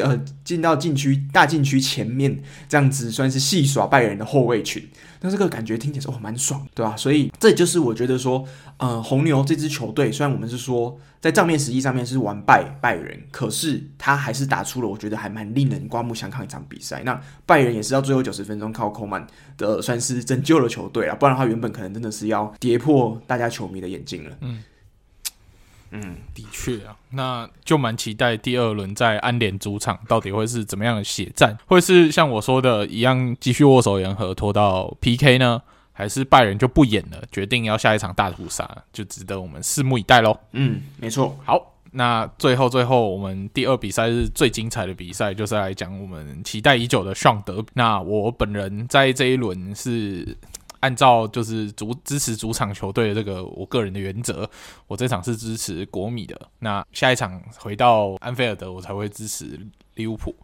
呃，进到禁区大禁区前面这样子，算是戏耍拜仁的后卫群。那这个感觉听起来哦蛮爽，对吧？所以这就是我觉得说，呃，红牛这支球队，虽然我们是说在账面实际上面是完败拜仁，可是他还是打出了我觉得还蛮令人刮目相看一场比赛。那拜仁也是到最后九十分钟靠扣曼的算是拯救了球队啊，不然的话原本可能真的是。要跌破大家球迷的眼镜了。嗯嗯，的确啊，那就蛮期待第二轮在安联主场到底会是怎么样的血战，会是像我说的一样继续握手言和拖到 PK 呢，还是拜仁就不演了，决定要下一场大屠杀，就值得我们拭目以待喽。嗯，没错。好，那最后最后我们第二比赛是最精彩的比赛，就是来讲我们期待已久的上德。那我本人在这一轮是。按照就是主支持主场球队的这个我个人的原则，我这场是支持国米的。那下一场回到安菲尔德，我才会支持利物浦。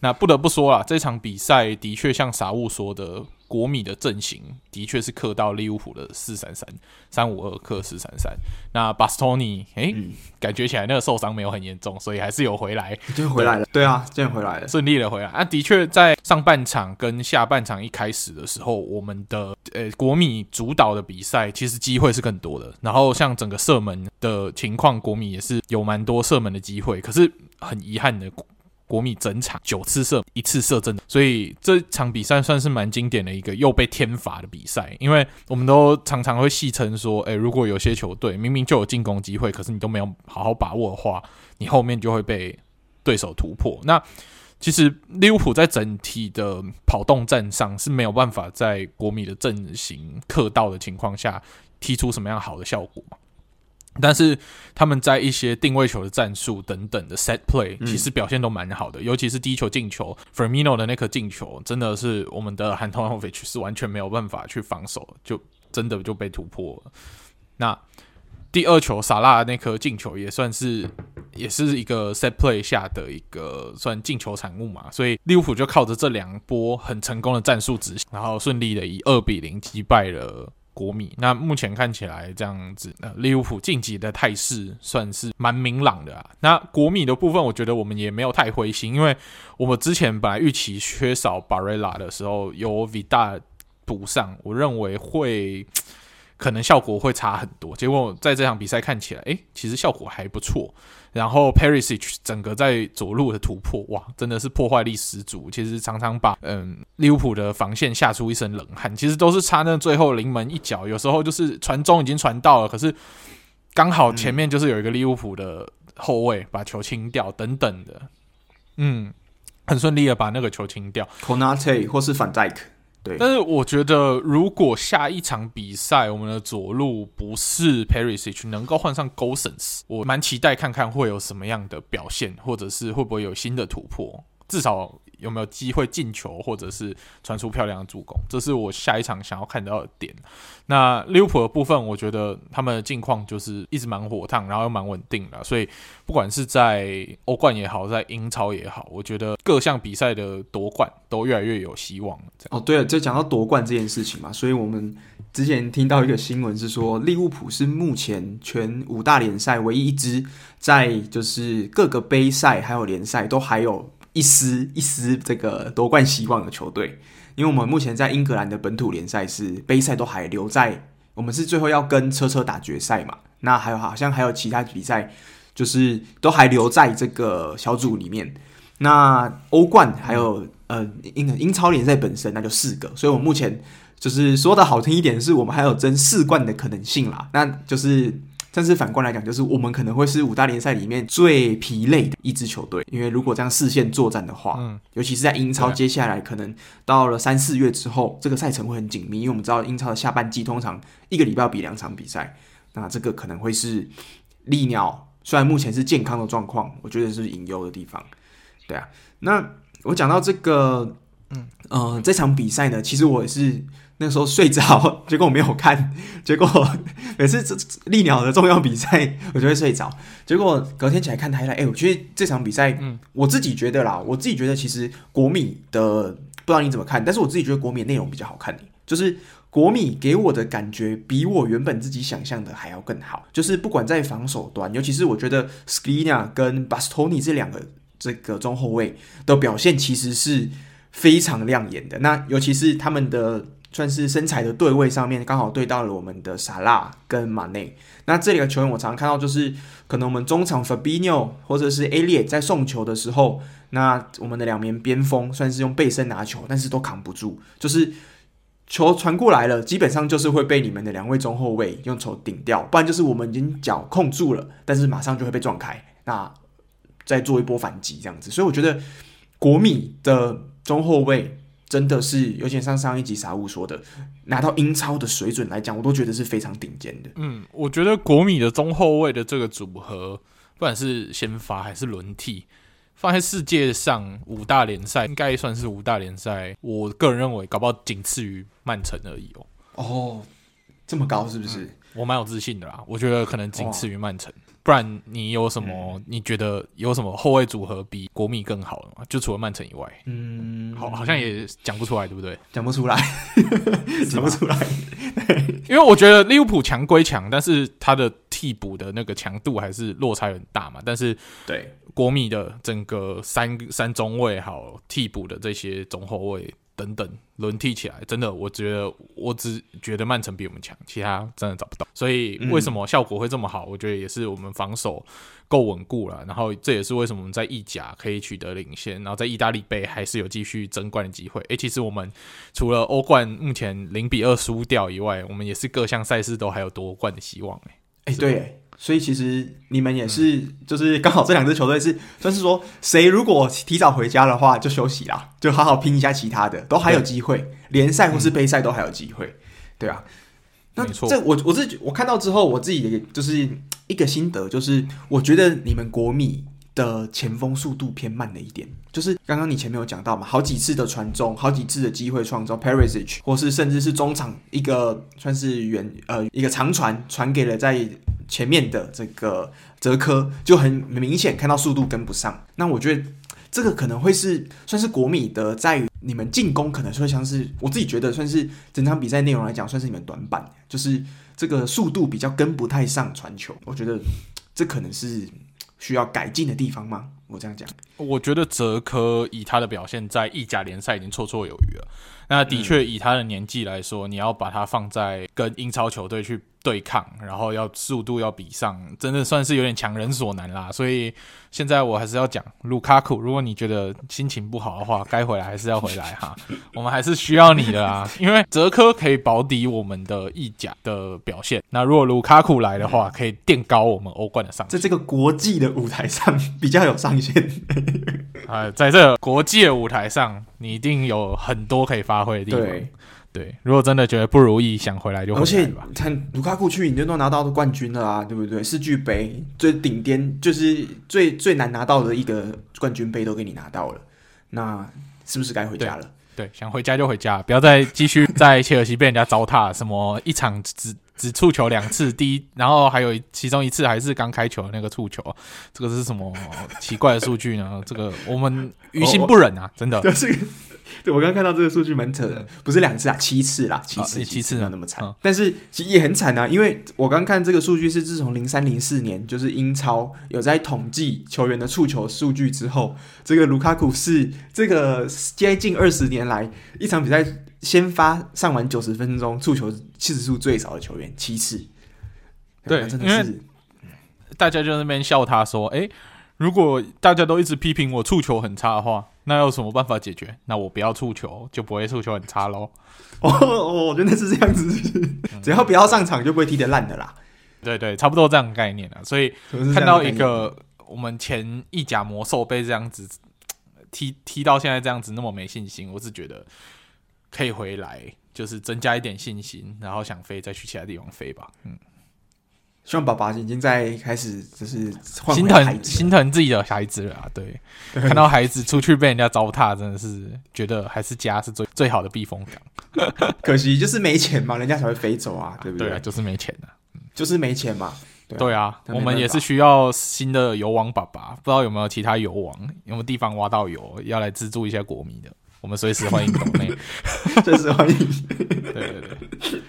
那不得不说啦，这场比赛的确像傻物说的。国米的阵型的确是克到利物浦的四三三三五二克四三三。那巴斯托尼，诶，感觉起来那个受伤没有很严重，所以还是有回来，就回来了。对啊，这样回来了，顺利的回来。那、啊、的确在上半场跟下半场一开始的时候，我们的呃国米主导的比赛其实机会是更多的。然后像整个射门的情况，国米也是有蛮多射门的机会，可是很遗憾的。国米整场九次射一次射正，所以这场比赛算是蛮经典的一个又被天罚的比赛。因为我们都常常会戏称说，诶，如果有些球队明明就有进攻机会，可是你都没有好好把握的话，你后面就会被对手突破。那其实利物浦在整体的跑动战上是没有办法在国米的阵型克到的情况下踢出什么样好的效果。但是他们在一些定位球的战术等等的 set play，其实表现都蛮好的，嗯、尤其是第一球进球，Firmino 的那颗进球，真的是我们的 Handanovic 是完全没有办法去防守，就真的就被突破了。那第二球萨拉的那颗进球也算是也是一个 set play 下的一个算进球产物嘛，所以利物浦就靠着这两波很成功的战术执行，然后顺利的以二比零击败了。国米，那目前看起来这样子，那利物浦晋级的态势算是蛮明朗的啊。那国米的部分，我觉得我们也没有太灰心，因为我们之前本来预期缺少巴雷拉的时候，由维大补上，我认为会。可能效果会差很多，结果在这场比赛看起来，诶，其实效果还不错。然后 Perisic 整个在左路的突破，哇，真的是破坏力十足。其实常常把嗯利物浦的防线吓出一身冷汗。其实都是差那最后临门一脚，有时候就是传中已经传到了，可是刚好前面就是有一个利物浦的后卫把球清掉，等等的，嗯，很顺利的把那个球清掉。Conate 或是 Van Dijk。但是我觉得，如果下一场比赛我们的左路不是 Perisic 能够换上 Gosens，我蛮期待看看会有什么样的表现，或者是会不会有新的突破，至少。有没有机会进球，或者是传出漂亮的助攻？这是我下一场想要看到的点。那利物浦的部分，我觉得他们的近况就是一直蛮火烫，然后又蛮稳定的。所以不管是在欧冠也好，在英超也好，我觉得各项比赛的夺冠都越来越有希望了。哦，对了，就讲到夺冠这件事情嘛，所以我们之前听到一个新闻是说，利物浦是目前全五大联赛唯一一支在就是各个杯赛还有联赛都还有。一丝一丝这个夺冠希望的球队，因为我们目前在英格兰的本土联赛是杯赛都还留在，我们是最后要跟车车打决赛嘛，那还有好像还有其他比赛，就是都还留在这个小组里面。那欧冠还有呃英英超联赛本身那就四个，所以我目前就是说的好听一点，是我们还有争四冠的可能性啦，那就是。但是反观来讲，就是我们可能会是五大联赛里面最疲累的一支球队，因为如果这样四线作战的话，嗯，尤其是在英超，接下来可能到了三四月之后，这个赛程会很紧密，因为我们知道英超的下半季通常一个礼拜要比两场比赛，那这个可能会是利鸟虽然目前是健康的状况，我觉得是隐忧的地方，对啊。那我讲到这个，嗯呃，这场比赛呢，其实我也是。那时候睡着，结果我没有看。结果每次这利鸟的重要比赛，我就会睡着。结果隔天起来看台来，哎，我觉得这场比赛，嗯，我自己觉得啦，我自己觉得其实国米的不知道你怎么看，但是我自己觉得国米的内容比较好看。就是国米给我的感觉比我原本自己想象的还要更好，就是不管在防守端，尤其是我觉得 Skriniar 跟 Bastoni 这两个这个中后卫的表现其实是非常亮眼的。那尤其是他们的算是身材的对位上面，刚好对到了我们的萨拉跟马内。那这里的球员我常常看到，就是可能我们中场 Fabinho 或者是 Elliot 在送球的时候，那我们的两名边锋算是用背身拿球，但是都扛不住，就是。球传过来了，基本上就是会被你们的两位中后卫用球顶掉，不然就是我们已经脚控住了，但是马上就会被撞开，那再做一波反击这样子。所以我觉得国米的中后卫真的是，有点像上一集傻物说的，拿到英超的水准来讲，我都觉得是非常顶尖的。嗯，我觉得国米的中后卫的这个组合，不管是先发还是轮替。放在世界上五大联赛，应该算是五大联赛。我个人认为，搞不好仅次于曼城而已哦。哦，这么高是不是？嗯、我蛮有自信的啦。我觉得可能仅次于曼城。不然你有什么？嗯、你觉得有什么后卫组合比国米更好的吗？就除了曼城以外，嗯，好，好像也讲不出来，对不对？讲不出来，讲不出来。因为我觉得利物浦强归强，但是他的替补的那个强度还是落差很大嘛。但是对国米的整个三三中卫好替补的这些中后卫。等等轮替起来，真的，我觉得我只觉得曼城比我们强，其他真的找不到。所以为什么效果会这么好？我觉得也是我们防守够稳固了。然后这也是为什么我们在意甲可以取得领先，然后在意大利杯还是有继续争冠的机会。诶，其实我们除了欧冠目前零比二输掉以外，我们也是各项赛事都还有夺冠的希望。诶，诶，对。所以其实你们也是，就是刚好这两支球队是，算是说谁如果提早回家的话就休息啦，就好好拼一下其他的，都还有机会，联赛或是杯赛都还有机会，对啊。那这我我是我看到之后，我自己的就是一个心得，就是我觉得你们国米的前锋速度偏慢了一点，就是刚刚你前面有讲到嘛，好几次的传中，好几次的机会创造，Perisic 或是甚至是中场一个算是远呃一个长传传给了在。前面的这个泽科就很明显看到速度跟不上，那我觉得这个可能会是算是国米的，在于你们进攻可能会像是我自己觉得算是整场比赛内容来讲算是你们短板，就是这个速度比较跟不太上传球，我觉得这可能是需要改进的地方吗？我这样讲，我觉得泽科以他的表现在意甲联赛已经绰绰有余了，那的确以他的年纪来说，你要把他放在跟英超球队去。对抗，然后要速度要比上，真的算是有点强人所难啦。所以现在我还是要讲卢卡库，如果你觉得心情不好的话，该回来还是要回来哈。我们还是需要你的啊，因为泽科可以保底我们的意甲的表现。那如果卢卡库来的话，可以垫高我们欧冠的上限，在这个国际的舞台上比较有上限。啊，在这个国际的舞台上，你一定有很多可以发挥的地方。对。对，如果真的觉得不如意，想回来就回来。而且看卢卡库去，你就都拿到的冠军了啊，对不对？世俱杯最顶巅，就是最最难拿到的一个冠军杯都给你拿到了，那是不是该回家了？对，对，想回家就回家，不要再继续在切尔西被人家糟蹋。什么一场只只触球两次，第一，然后还有其中一次还是刚开球的那个触球，这个是什么奇怪的数据呢？这个我们于心不忍啊，哦、真的。对，我刚刚看到这个数据蛮扯的，不是两次啊，七次啦，七次，七次没有那么惨，但是其实也很惨啊，因为我刚看这个数据是自从零三零四年就是英超有在统计球员的触球数据之后，这个卢卡库是这个接近二十年来一场比赛先发上完九十分钟触球次数最少的球员，七次。对，真的是，大家就在那边笑他说，哎。如果大家都一直批评我触球很差的话，那有什么办法解决？那我不要触球，就不会触球很差喽。哦，我觉得是这样子，只要不要上场，就不会踢得烂的啦。对对，差不多这样的概念啊。所以看到一个我们前意甲魔兽被这样子踢踢到现在这样子那么没信心，我是觉得可以回来，就是增加一点信心，然后想飞再去其他地方飞吧。嗯。希望爸爸已经在开始就是心疼心疼自己的孩子了啊！对，对看到孩子出去被人家糟蹋，真的是觉得还是家是最最好的避风港。可惜就是没钱嘛，人家才会飞走啊，对不对？对啊，就是没钱啊，就是没钱嘛。对啊，对啊，我们也是需要新的油王爸爸，不知道有没有其他油王，有没有地方挖到油，要来资助一下国米的。我们随时欢迎抖内，随时欢迎。对对对。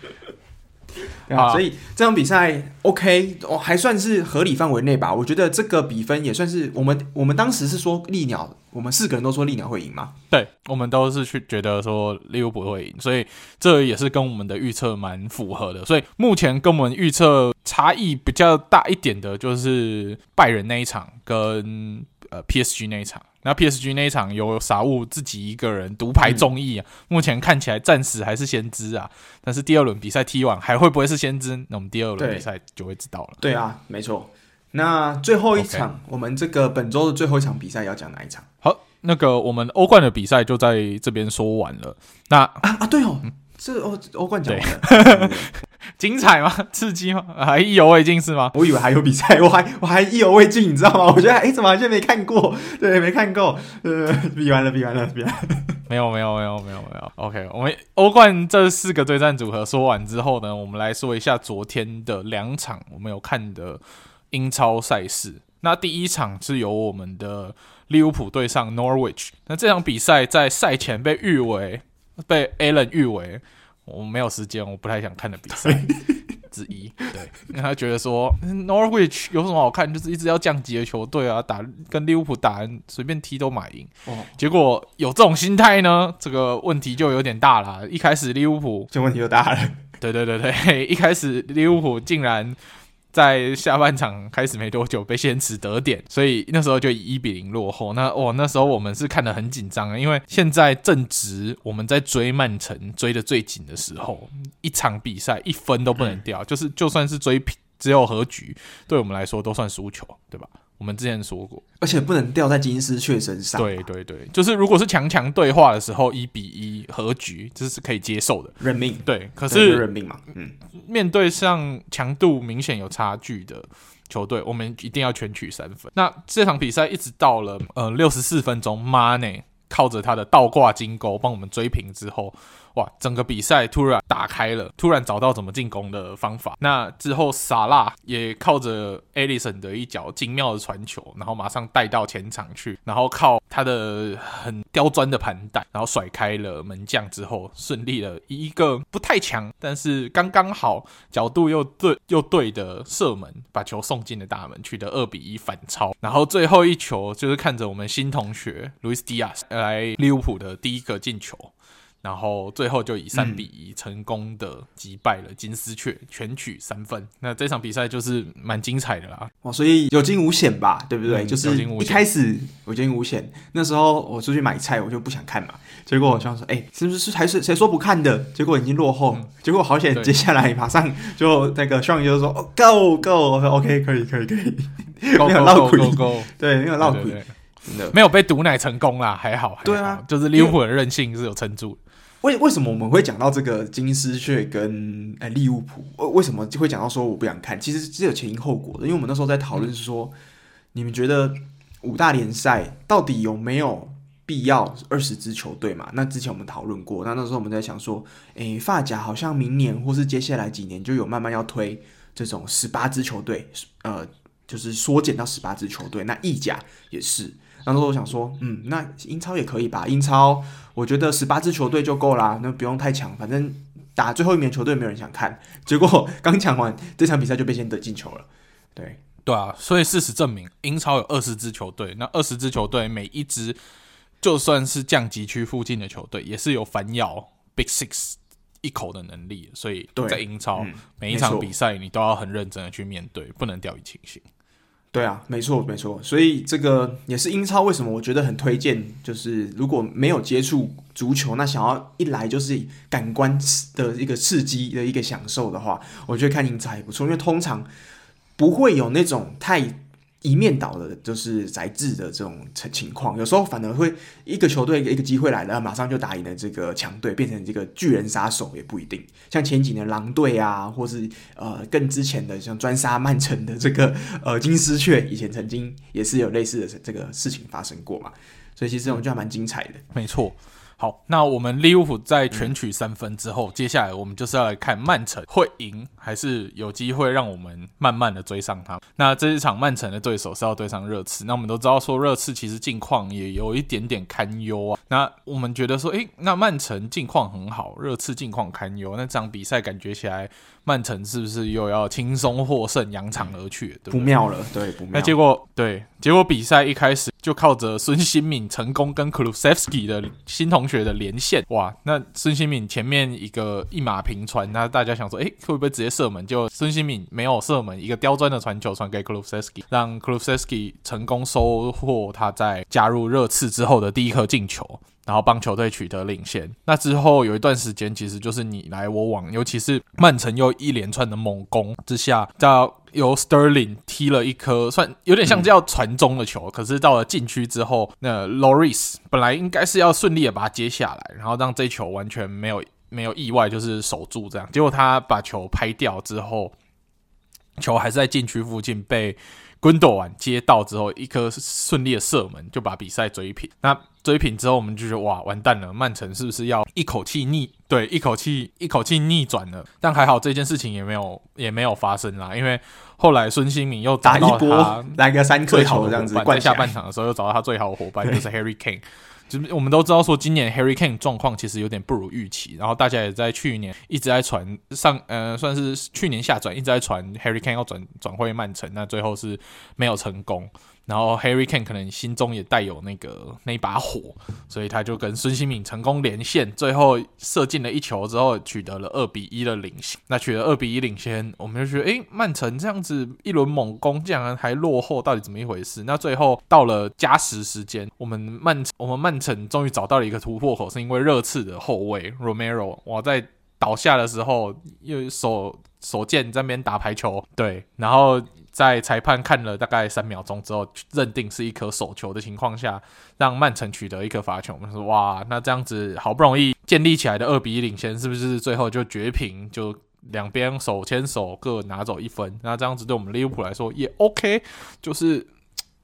啊，所以这场比赛 OK，哦，还算是合理范围内吧。我觉得这个比分也算是我们我们当时是说利鸟，我们四个人都说利鸟会赢嘛。对，我们都是去觉得说利物浦会赢，所以这也是跟我们的预测蛮符合的。所以目前跟我们预测差异比较大一点的就是拜仁那一场跟呃 PSG 那一场。那 PSG 那一场有傻物自己一个人独排众议啊，嗯、目前看起来暂时还是先知啊。但是第二轮比赛踢完还会不会是先知？那我们第二轮比赛就会知道了。对，啊，没错。那最后一场.我们这个本周的最后一场比赛要讲哪一场？好，那个我们欧冠的比赛就在这边说完了。那啊啊，对哦。嗯这欧欧冠讲完了，对 精彩吗？刺激吗？还意犹未尽是吗？我以为还有比赛，我还我还意犹未尽，你知道吗？我觉得哎，怎么好像没看过？对，没看够。呃，比完了，比完了，比完了。没有，没有，没有，没有，没有。OK，我们欧冠这四个对战组合说完之后呢，我们来说一下昨天的两场我们有看的英超赛事。那第一场是由我们的利物浦对上 Norwich。那这场比赛在赛前被誉为。被 Alan 誉为我没有时间，我不太想看的比赛之一。对，因为他觉得说 Norwich 有什么好看，就是一直要降级的球队啊，打跟利物浦打，随便踢都买赢。哦，结果有这种心态呢，这个问题就有点大了。一开始利物浦这问题就大了。对对对对，一开始利物浦竟然。在下半场开始没多久被先驰得点，所以那时候就以一比零落后。那哦，那时候我们是看得很紧张啊，因为现在正值我们在追曼城追得最紧的时候，一场比赛一分都不能掉，就是就算是追平，只有和局，对我们来说都算输球，对吧？我们之前说过，而且不能掉在金丝雀身上。对对对，就是如果是强强对话的时候，一比一和局，这是可以接受的。认命，对，可是认命嘛。嗯，面对上强度明显有差距的球队，我们一定要全取三分。那这场比赛一直到了呃六十四分钟，Mane 靠着他的倒挂金钩帮我们追平之后。哇！整个比赛突然打开了，突然找到怎么进攻的方法。那之后，萨拉也靠着艾利森的一脚精妙的传球，然后马上带到前场去，然后靠他的很刁钻的盘带，然后甩开了门将之后，顺利了一个不太强，但是刚刚好角度又对又对的射门，把球送进了大门，取得二比一反超。然后最后一球就是看着我们新同学路易斯·迪亚斯来利物浦的第一个进球。然后最后就以三比一成功的击败了金丝雀，嗯、全取三分。那这场比赛就是蛮精彩的啦，哦，所以有惊无险吧，对不对？嗯、就是一开始有惊无险。那时候我出去买菜，我就不想看嘛。结果我想说，哎、欸，是不是还是谁说不看的？结果已经落后，嗯、结果好险，接下来马上就那个双鱼就说哦，Go Go，OK，可以可以可以，没有闹亏，对，没有闹鬼，真的。没有被毒奶成功啦，还好，还好。对啊，就是利物浦的韧性是有撑住。为为什么我们会讲到这个金丝雀跟诶利物浦？为为什么就会讲到说我不想看？其实是有前因后果的，因为我们那时候在讨论是说，你们觉得五大联赛到底有没有必要二十支球队嘛？那之前我们讨论过，那那时候我们在想说，诶，法甲好像明年或是接下来几年就有慢慢要推这种十八支球队，呃，就是缩减到十八支球队。那意甲也是。然后我想说，嗯，那英超也可以吧？英超我觉得十八支球队就够啦，那不用太强，反正打最后一名球队没有人想看。结果刚抢完这场比赛就被先得进球了，对对啊。所以事实证明，英超有二十支球队，那二十支球队每一支就算是降级区附近的球队，也是有反咬 Big Six 一口的能力。所以在英超、嗯、每一场比赛你都要很认真的去面对，不能掉以轻心。对啊，没错没错，所以这个也是英超为什么我觉得很推荐，就是如果没有接触足球，那想要一来就是感官的一个刺激的一个享受的话，我觉得看英超还不错，因为通常不会有那种太。一面倒的，就是宅制的这种情情况，有时候反而会一个球队一个机会来了，马上就打赢了这个强队，变成这个巨人杀手也不一定。像前几年狼队啊，或是呃更之前的像专杀曼城的这个呃金丝雀，以前曾经也是有类似的这个事情发生过嘛。所以其实这种就还蛮精彩的。没错。好，那我们利物浦在全取三分之后，接下来我们就是要来看曼城会赢还是有机会让我们慢慢的追上他。那这一场曼城的对手是要对上热刺，那我们都知道说热刺其实近况也有一点点堪忧啊。那我们觉得说，诶，那曼城近况很好，热刺近况堪忧，那这场比赛感觉起来。曼城是不是又要轻松获胜，扬长而去？不对？不妙了，对，不妙。那结果，对，结果比赛一开始就靠着孙兴敏成功跟 Kulusevski 的新同学的连线，哇！那孙兴敏前面一个一马平川，那大家想说，诶，会不会直接射门？就孙兴敏没有射门，一个刁钻的传球传给 Kulusevski，让 Kulusevski 成功收获他在加入热刺之后的第一颗进球。然后帮球队取得领先。那之后有一段时间，其实就是你来我往，尤其是曼城又一连串的猛攻之下，到由 Sterling 踢了一颗算有点像叫传中的球，可是到了禁区之后，那 Lloris 本来应该是要顺利的把它接下来，然后让这球完全没有没有意外，就是守住这样。结果他把球拍掉之后，球还是在禁区附近被。滚斗完接到之后，一颗顺利的射门就把比赛追平。那追平之后，我们就觉得哇，完蛋了，曼城是不是要一口气逆？对，一口气一口气逆转了。但还好这件事情也没有也没有发生啦，因为后来孙兴民又找到他 来个三颗球这样子，在下半场的时候又找到他最好的伙伴，就是 Harry Kane。就我们都知道说，今年 Harry Kane 状况其实有点不如预期，然后大家也在去年一直在传上，呃，算是去年下转一直在传 Harry Kane 要转转会曼城，那最后是没有成功。然后 Harry Kane 可能心中也带有那个那把火，所以他就跟孙兴慜成功连线，最后射进了一球之后，取得了二比一的领先。那取得二比一领先，我们就觉得，诶，曼城这样子一轮猛攻，竟然还落后，到底怎么一回事？那最后到了加时时间，我们曼我们曼城终于找到了一个突破口，是因为热刺的后卫 Romero，我在倒下的时候又手手贱在那边打排球，对，然后。在裁判看了大概三秒钟之后，认定是一颗手球的情况下，让曼城取得一颗罚球。我们说哇，那这样子好不容易建立起来的二比一领先，是不是最后就绝平？就两边手牵手各拿走一分？那这样子对我们利物浦来说也 OK，就是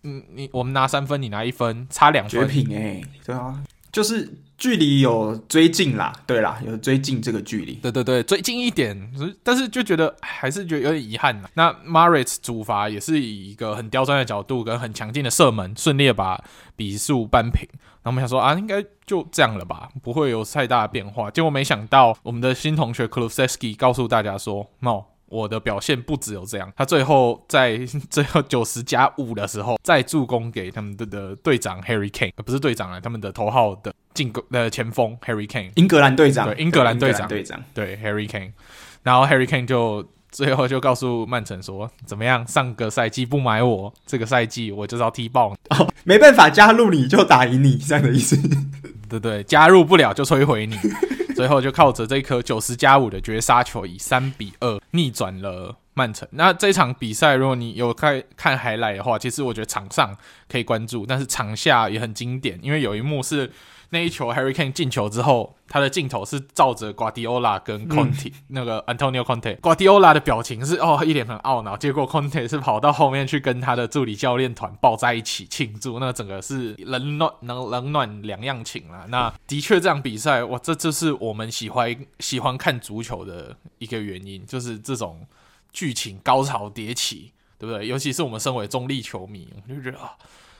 嗯，你我们拿三分，你拿一分，差两分绝平哎、对啊，就是。距离有追近啦，对啦，有追近这个距离，对对对，追近一点，但是就觉得还是觉得有点遗憾。那 Mahrez 主罚也是以一个很刁钻的角度跟很强劲的射门，顺利把比数扳平。然后我们想说啊，应该就这样了吧，不会有太大的变化。结果没想到，我们的新同学 Kulusevski 告诉大家说，no。我的表现不只有这样，他最后在 最后九十加五的时候，再助攻给他们的的队长 Harry Kane，不是队长啊，他们的头号的进攻的前锋 Harry Kane，英格兰队长，对，英格兰队长，队长，对 Harry Kane，然后 Harry Kane 就最后就告诉曼城说，怎么样，上个赛季不买我，这个赛季我就是要踢爆。你，哦，没办法加入你就打赢你这样的意思，对对，加入不了就摧毁你。最后就靠着这颗九十加五的绝杀球，以三比二逆转了曼城。那这场比赛，如果你有看看海来的话，其实我觉得场上可以关注，但是场下也很经典，因为有一幕是。那一球，Harry Kane 进球之后，他的镜头是照着瓜迪奥拉跟 Conte、嗯、那个 Antonio Conte。瓜迪奥拉的表情是哦，一脸很懊恼。结果 Conte 是跑到后面去跟他的助理教练团抱在一起庆祝，那整个是冷暖冷冷暖两样情了。那的确，这场比赛哇，这就是我们喜欢喜欢看足球的一个原因，就是这种剧情高潮迭起，对不对？尤其是我们身为中立球迷，我们就觉得啊。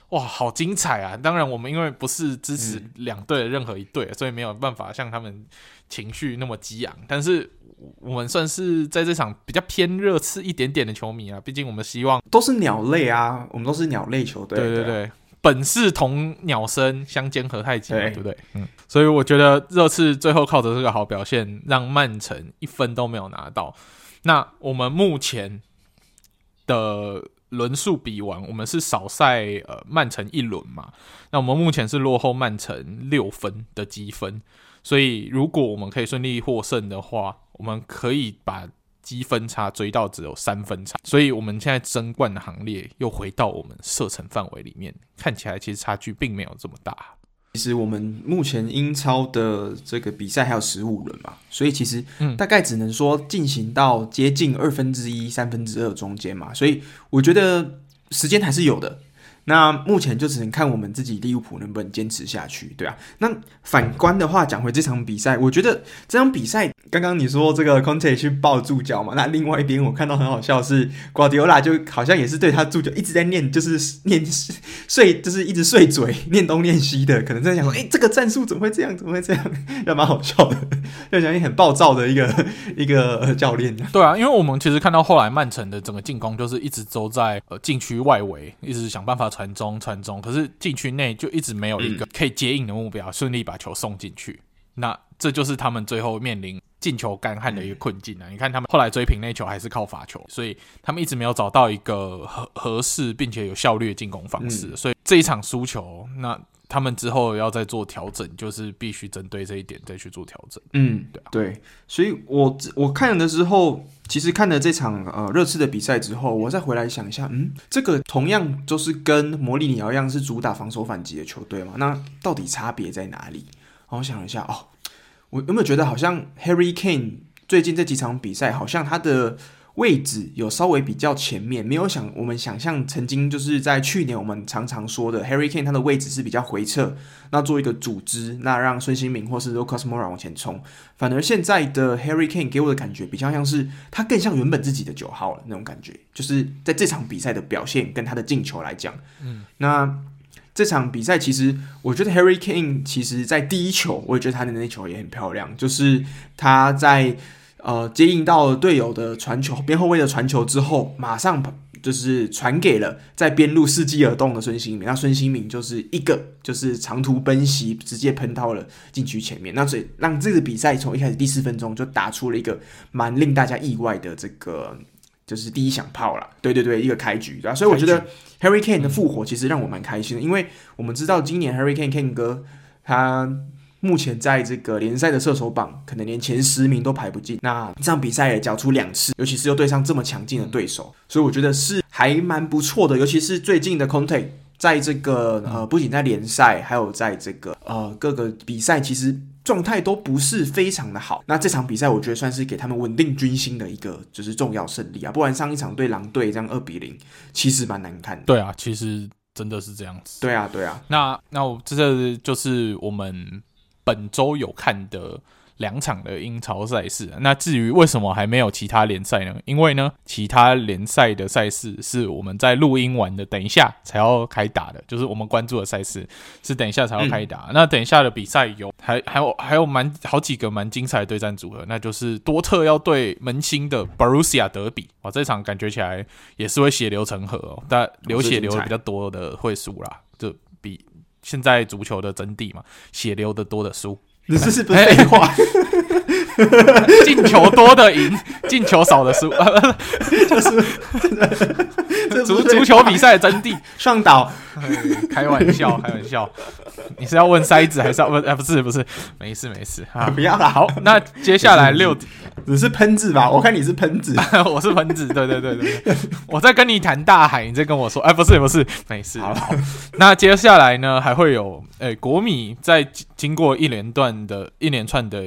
哇，好精彩啊！当然，我们因为不是支持两队的任何一队，嗯、所以没有办法像他们情绪那么激昂。但是，我们算是在这场比较偏热刺一点点的球迷啊。毕竟，我们希望都是鸟类啊，我们都是鸟类球队。对对对，本是同鸟生，相煎何太急，对，对不对？嗯。所以，我觉得热刺最后靠着这个好表现，让曼城一分都没有拿到。那我们目前的。轮数比完，我们是少赛呃曼城一轮嘛？那我们目前是落后曼城六分的积分，所以如果我们可以顺利获胜的话，我们可以把积分差追到只有三分差，所以我们现在争冠的行列又回到我们射程范围里面，看起来其实差距并没有这么大。其实我们目前英超的这个比赛还有十五轮嘛，所以其实大概只能说进行到接近二分之一、三分之二中间嘛，所以我觉得时间还是有的。那目前就只能看我们自己利物浦能不能坚持下去，对啊。那反观的话，讲回这场比赛，我觉得这场比赛，刚刚你说这个 Conte 去抱助教嘛，那另外一边我看到很好笑是瓜迪奥拉，就好像也是对他助教一直在念，就是念碎，就是一直碎嘴，念东念西的，可能在想说，哎、这个战术怎么会这样？怎么会这样？也蛮好笑的，就讲一很暴躁的一个一个教练。对啊，因为我们其实看到后来曼城的整个进攻就是一直走在呃禁区外围，一直想办法。传中传中，可是禁区内就一直没有一个可以接应的目标，顺利把球送进去。那这就是他们最后面临进球干旱的一个困境啊！你看他们后来追平那球还是靠罚球，所以他们一直没有找到一个合合适并且有效率的进攻方式。所以这一场输球，那。他们之后要再做调整，就是必须针对这一点再去做调整。嗯，对啊，对，所以我我看了之后，其实看了这场呃热刺的比赛之后，我再回来想一下，嗯，这个同样就是跟魔力鸟一样是主打防守反击的球队嘛，那到底差别在哪里？我想一下哦，我有没有觉得好像 Harry Kane 最近这几场比赛，好像他的。位置有稍微比较前面，没有想我们想象曾经就是在去年我们常常说的 Harry Kane 他的位置是比较回撤，那做一个组织，那让孙兴慜或是 Lucas Moura 往前冲。反而现在的 Harry Kane 给我的感觉比较像是他更像原本自己的九号了那种感觉，就是在这场比赛的表现跟他的进球来讲，嗯，那这场比赛其实我觉得 Harry Kane 其实在第一球，我也觉得他的那球也很漂亮，就是他在。呃，接应到队友的传球，边后卫的传球之后，马上就是传给了在边路伺机而动的孙兴慜。那孙兴慜就是一个就是长途奔袭，直接喷到了禁区前面。那所以让这个比赛从一开始第四分钟就打出了一个蛮令大家意外的这个就是第一响炮了。对对对，一个开局对吧？所以我觉得 Harry Kane 的复活其实让我蛮开心的，因为我们知道今年 Harry Kane Kane 哥他。目前在这个联赛的射手榜，可能连前十名都排不进。那这场比赛也缴出两次，尤其是又对上这么强劲的对手，所以我觉得是还蛮不错的。尤其是最近的 Conte，在这个呃，不仅在联赛，还有在这个呃各个比赛，其实状态都不是非常的好。那这场比赛，我觉得算是给他们稳定军心的一个就是重要胜利啊。不然上一场对狼队这样二比零，其实蛮难看的。对啊，其实真的是这样子。对啊，对啊。那那我这就是我们。本周有看的两场的英超赛事，那至于为什么还没有其他联赛呢？因为呢，其他联赛的赛事是我们在录音完的，等一下才要开打的，就是我们关注的赛事是等一下才要开打。嗯、那等一下的比赛有还还有还有蛮好几个蛮精彩的对战组合，那就是多特要对门兴的 Borussia 德比，哇，这场感觉起来也是会血流成河哦，但流血流的比较多的会输啦，就比。现在足球的真谛嘛，血流的多的输，你这是不是废话？进球多的赢，进球少的输，就是 足足球比赛的真谛。上岛，开玩笑，开玩笑。你是要问塞子还是要问？哎，不是，不是，没事，没事啊，不要了。好，那接下来六，你是喷子吧？我看你是喷子，我是喷子。对对对对，我在跟你谈大海，你在跟我说，哎，不是，不是，没事。好，那接下来呢，还会有，哎，国米在经过一连段的一连串的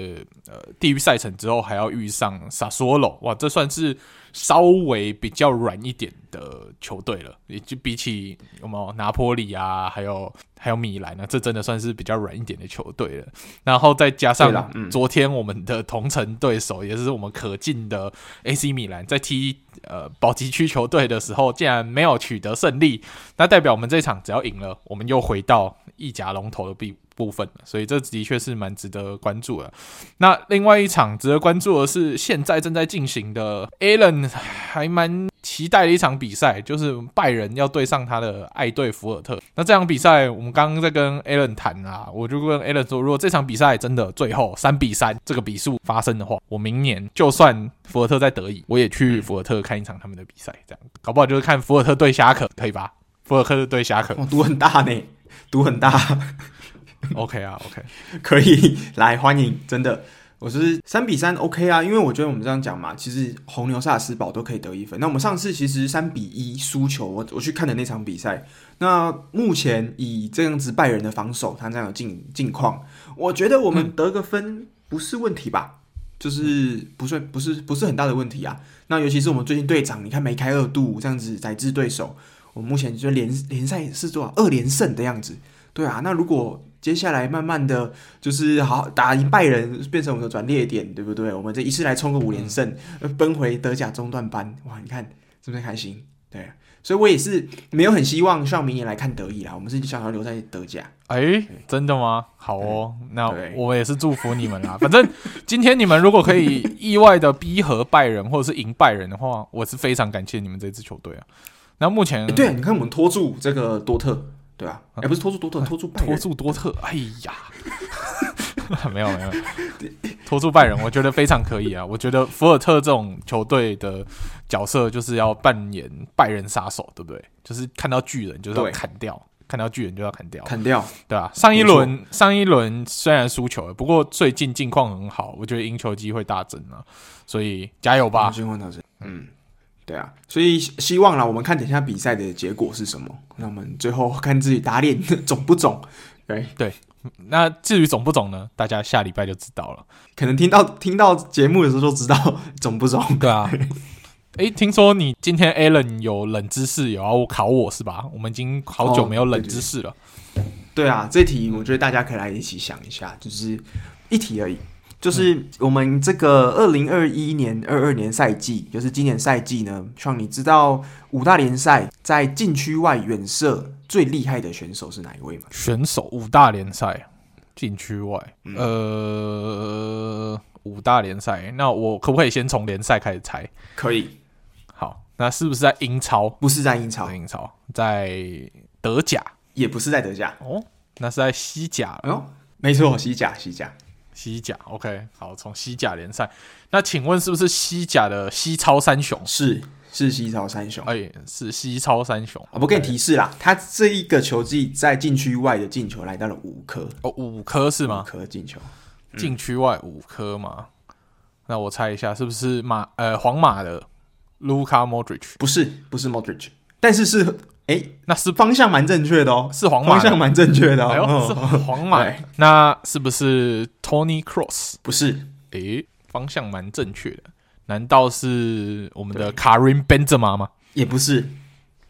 呃地狱赛程之后，还要遇上萨索罗，哇，这算是。稍微比较软一点的球队了，也就比起有没有拿坡里啊，还有还有米兰呢，这真的算是比较软一点的球队了。然后再加上昨天我们的同城对手，也是我们可敬的 AC 米兰，在踢呃保级区球队的时候，竟然没有取得胜利，那代表我们这场只要赢了，我们又回到意甲龙头的地步。部分，所以这的确是蛮值得关注的。那另外一场值得关注的是现在正在进行的，Allen 还蛮期待的一场比赛，就是拜仁要对上他的爱队福尔特。那这场比赛，我们刚刚在跟 Allen 谈啊，我就跟 Allen 说，如果这场比赛真的最后三比三这个比数发生的话，我明年就算福尔特在德乙，我也去福尔特看一场他们的比赛，这样搞不好就是看福尔特对侠客，可以吧？福尔特对侠客，哇，赌很大呢，赌很大。OK 啊，OK，可以来欢迎，真的，我是三比三 OK 啊，因为我觉得我们这样讲嘛，其实红牛萨斯堡都可以得一分。那我们上次其实三比一输球，我我去看的那场比赛，那目前以这样子拜仁的防守，他这样的境境况，我觉得我们得个分不是问题吧，就是不算不是不是很大的问题啊。那尤其是我们最近队长，你看梅开二度这样子宰制对手。我们目前就联联赛是多少二连胜的样子，对啊。那如果接下来慢慢的就是好打赢拜仁，变成我们的转捩点，对不对？我们这一次来冲个五连胜，奔回德甲中段班，哇，你看是不是开心？对。所以我也是没有很希望像明年来看德乙啦，我们是想要留在德甲。哎、欸，真的吗？好哦，那我也是祝福你们啦。反正今天你们如果可以意外的逼和拜仁或者是赢拜仁的话，我是非常感谢你们这支球队啊。那目前，欸、对，你看我们拖住这个多特，对啊，哎、欸，不是拖住多特，拖住拖住多特。哎呀，没有没有，拖住拜仁，我觉得非常可以啊。我觉得福尔特这种球队的。角色就是要扮演拜仁杀手，对不对？就是看到巨人就是要砍掉，看到巨人就要砍掉，砍掉，对吧？上一轮上一轮虽然输球了，不过最近近况很好，我觉得赢球机会大增啊，所以加油吧！嗯，对啊，所以希望啦，我们看等一下比赛的结果是什么，那我们最后看自己打脸肿不肿？对对，那至于肿不肿呢？大家下礼拜就知道了，可能听到听到节目的时候就知道 肿不肿，对啊。诶，听说你今天 Alan 有冷知识有要考我是吧？我们已经好久没有冷知识了。哦、对，对，对啊，这题我觉得大家可以来一起想一下，就是一题而已。就是我们这个二零二一年、二二年赛季，就是今年赛季呢，像你知道五大联赛在禁区外远射最厉害的选手是哪一位吗？选手五大联赛禁区外，嗯、呃，五大联赛，那我可不可以先从联赛开始猜？可以。好那是不是在英超？不是在英超，英超在德甲，也不是在德甲哦。那是在西甲哦，没错，西甲，西甲，西甲。OK，好，从西甲联赛。那请问是不是西甲的西超三雄？是，是西超三雄。哎、欸，是西超三雄。我不给你提示啦，他这一个球季在禁区外的进球来到了五颗哦，五颗是吗？五颗进球，禁区外五颗嘛？那我猜一下，是不是马呃皇马的？卢卡莫德里奇，不是，不是莫德里奇，但是是哎、欸，那是方向蛮正确的哦，是皇马，方向蛮正确的哦，哎呦，是皇马，那是不是 Tony Cross？不是，哎、欸，方向蛮正确的，难道是我们的 Karim Benzema 吗？也不是，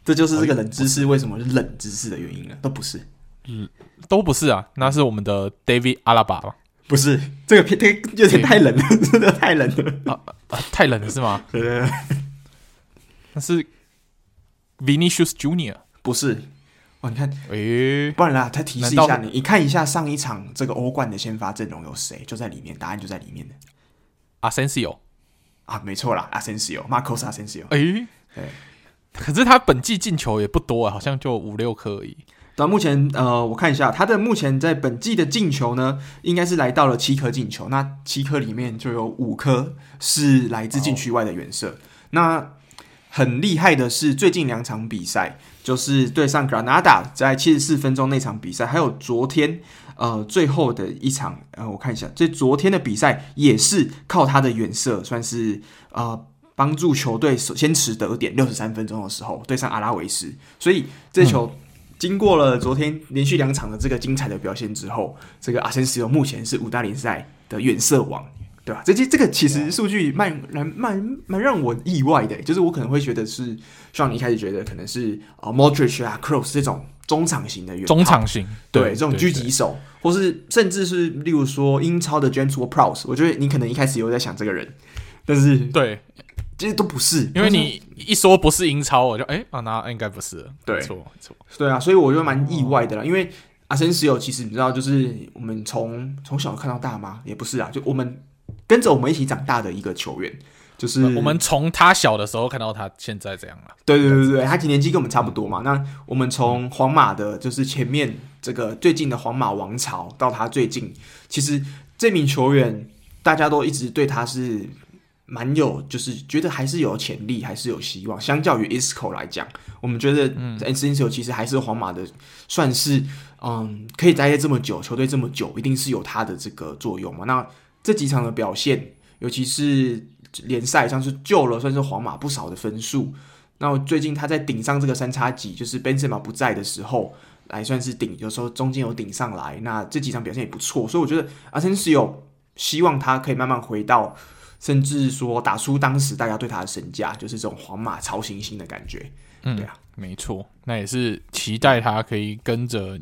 这就是这个冷知识为什么是冷知识的原因了，都不是，嗯，都不是啊，那是我们的 David Alaba 吗？不是，这个偏太有点太冷了，真的太冷了。啊啊，太冷了是吗？对对对。是 Vinicius Junior 不是？哦，你看，诶、欸，不然啦，他提示一下你，你看一下上一场这个欧冠的先发阵容有谁？就在里面，答案就在里面的。Asensio 啊，没错啦，Asensio，Marcos Asensio。诶，对，可是他本季进球也不多啊，好像就五六颗而已。那目前，呃，我看一下他的目前在本季的进球呢，应该是来到了七颗进球。那七颗里面就有五颗是来自禁区外的远射。哦、那很厉害的是，最近两场比赛就是对上格拉纳达在七十四分钟那场比赛，还有昨天呃最后的一场呃，我看一下，这昨天的比赛也是靠他的远射，算是呃帮助球队首先持得点。六十三分钟的时候对上阿拉维斯，所以这球经过了昨天连续两场的这个精彩的表现之后，这个阿森西奥目前是五大联赛的远射王。对吧？这这这个其实数据蛮蛮蛮蛮让我意外的，就是我可能会觉得是像你一开始觉得可能是啊 m o d r i c h 啊 Cross 这种中场型的远中场型，对，对这种狙击手，或是甚至是例如说英超的 James Ward-Prowse，我觉得你可能一开始有在想这个人，但是对，其实都不是，因为你一说不是英超，我就哎啊，那应该不是，对，没错没错，对啊，所以我就蛮意外的啦，因为阿森西奥其实你知道，就是我们从从小看到大吗？也不是啊，就我们。跟着我们一起长大的一个球员，就是我们从他小的时候看到他现在这样了。对对对对，他年纪跟我们差不多嘛。那我们从皇马的，就是前面这个最近的皇马王朝，到他最近，其实这名球员大家都一直对他是蛮有，就是觉得还是有潜力，还是有希望。相较于 Isco 来讲，我们觉得 Asensio 其实还是皇马的，算是嗯可以待这么久，球队这么久，一定是有他的这个作用嘛。那这几场的表现，尤其是联赛上是救了，算是皇马不少的分数。那最近他在顶上这个三叉戟，就是 Benzema 不在的时候，来算是顶，有时候中间有顶上来。那这几场表现也不错，所以我觉得阿森西奥希望他可以慢慢回到甚至说打出当时大家对他的身价，就是这种皇马超新星的感觉。嗯，对啊，没错，那也是期待他可以跟着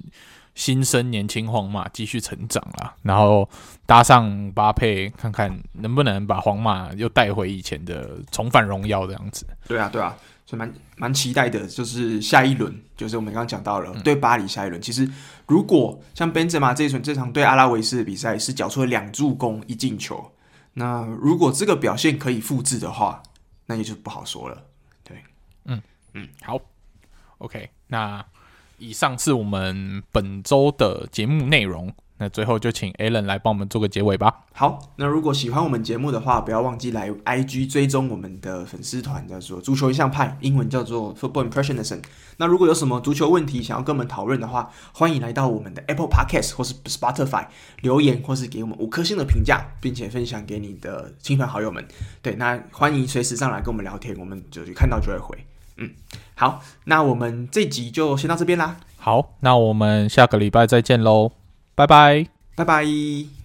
新生年轻皇马继续成长啦，然后搭上巴佩，看看能不能把皇马又带回以前的重返荣耀这样子。对啊，对啊。所以蛮蛮期待的，就是下一轮，就是我们刚刚讲到了、嗯、对巴黎下一轮。其实如果像本泽马这一场这场对阿拉维斯的比赛是缴出了两助攻一进球，那如果这个表现可以复制的话，那也就不好说了。对，嗯嗯，好，OK，那以上是我们本周的节目内容。那最后就请 Alan 来帮我们做个结尾吧。好，那如果喜欢我们节目的话，不要忘记来 IG 追踪我们的粉丝团，叫做“足球印象派”，英文叫做 Football Impressionism。那如果有什么足球问题想要跟我们讨论的话，欢迎来到我们的 Apple Podcast 或是 Spotify 留言，或是给我们五颗星的评价，并且分享给你的亲朋好友们。对，那欢迎随时上来跟我们聊天，我们就看到就会回。嗯，好，那我们这集就先到这边啦。好，那我们下个礼拜再见喽。拜拜，拜拜。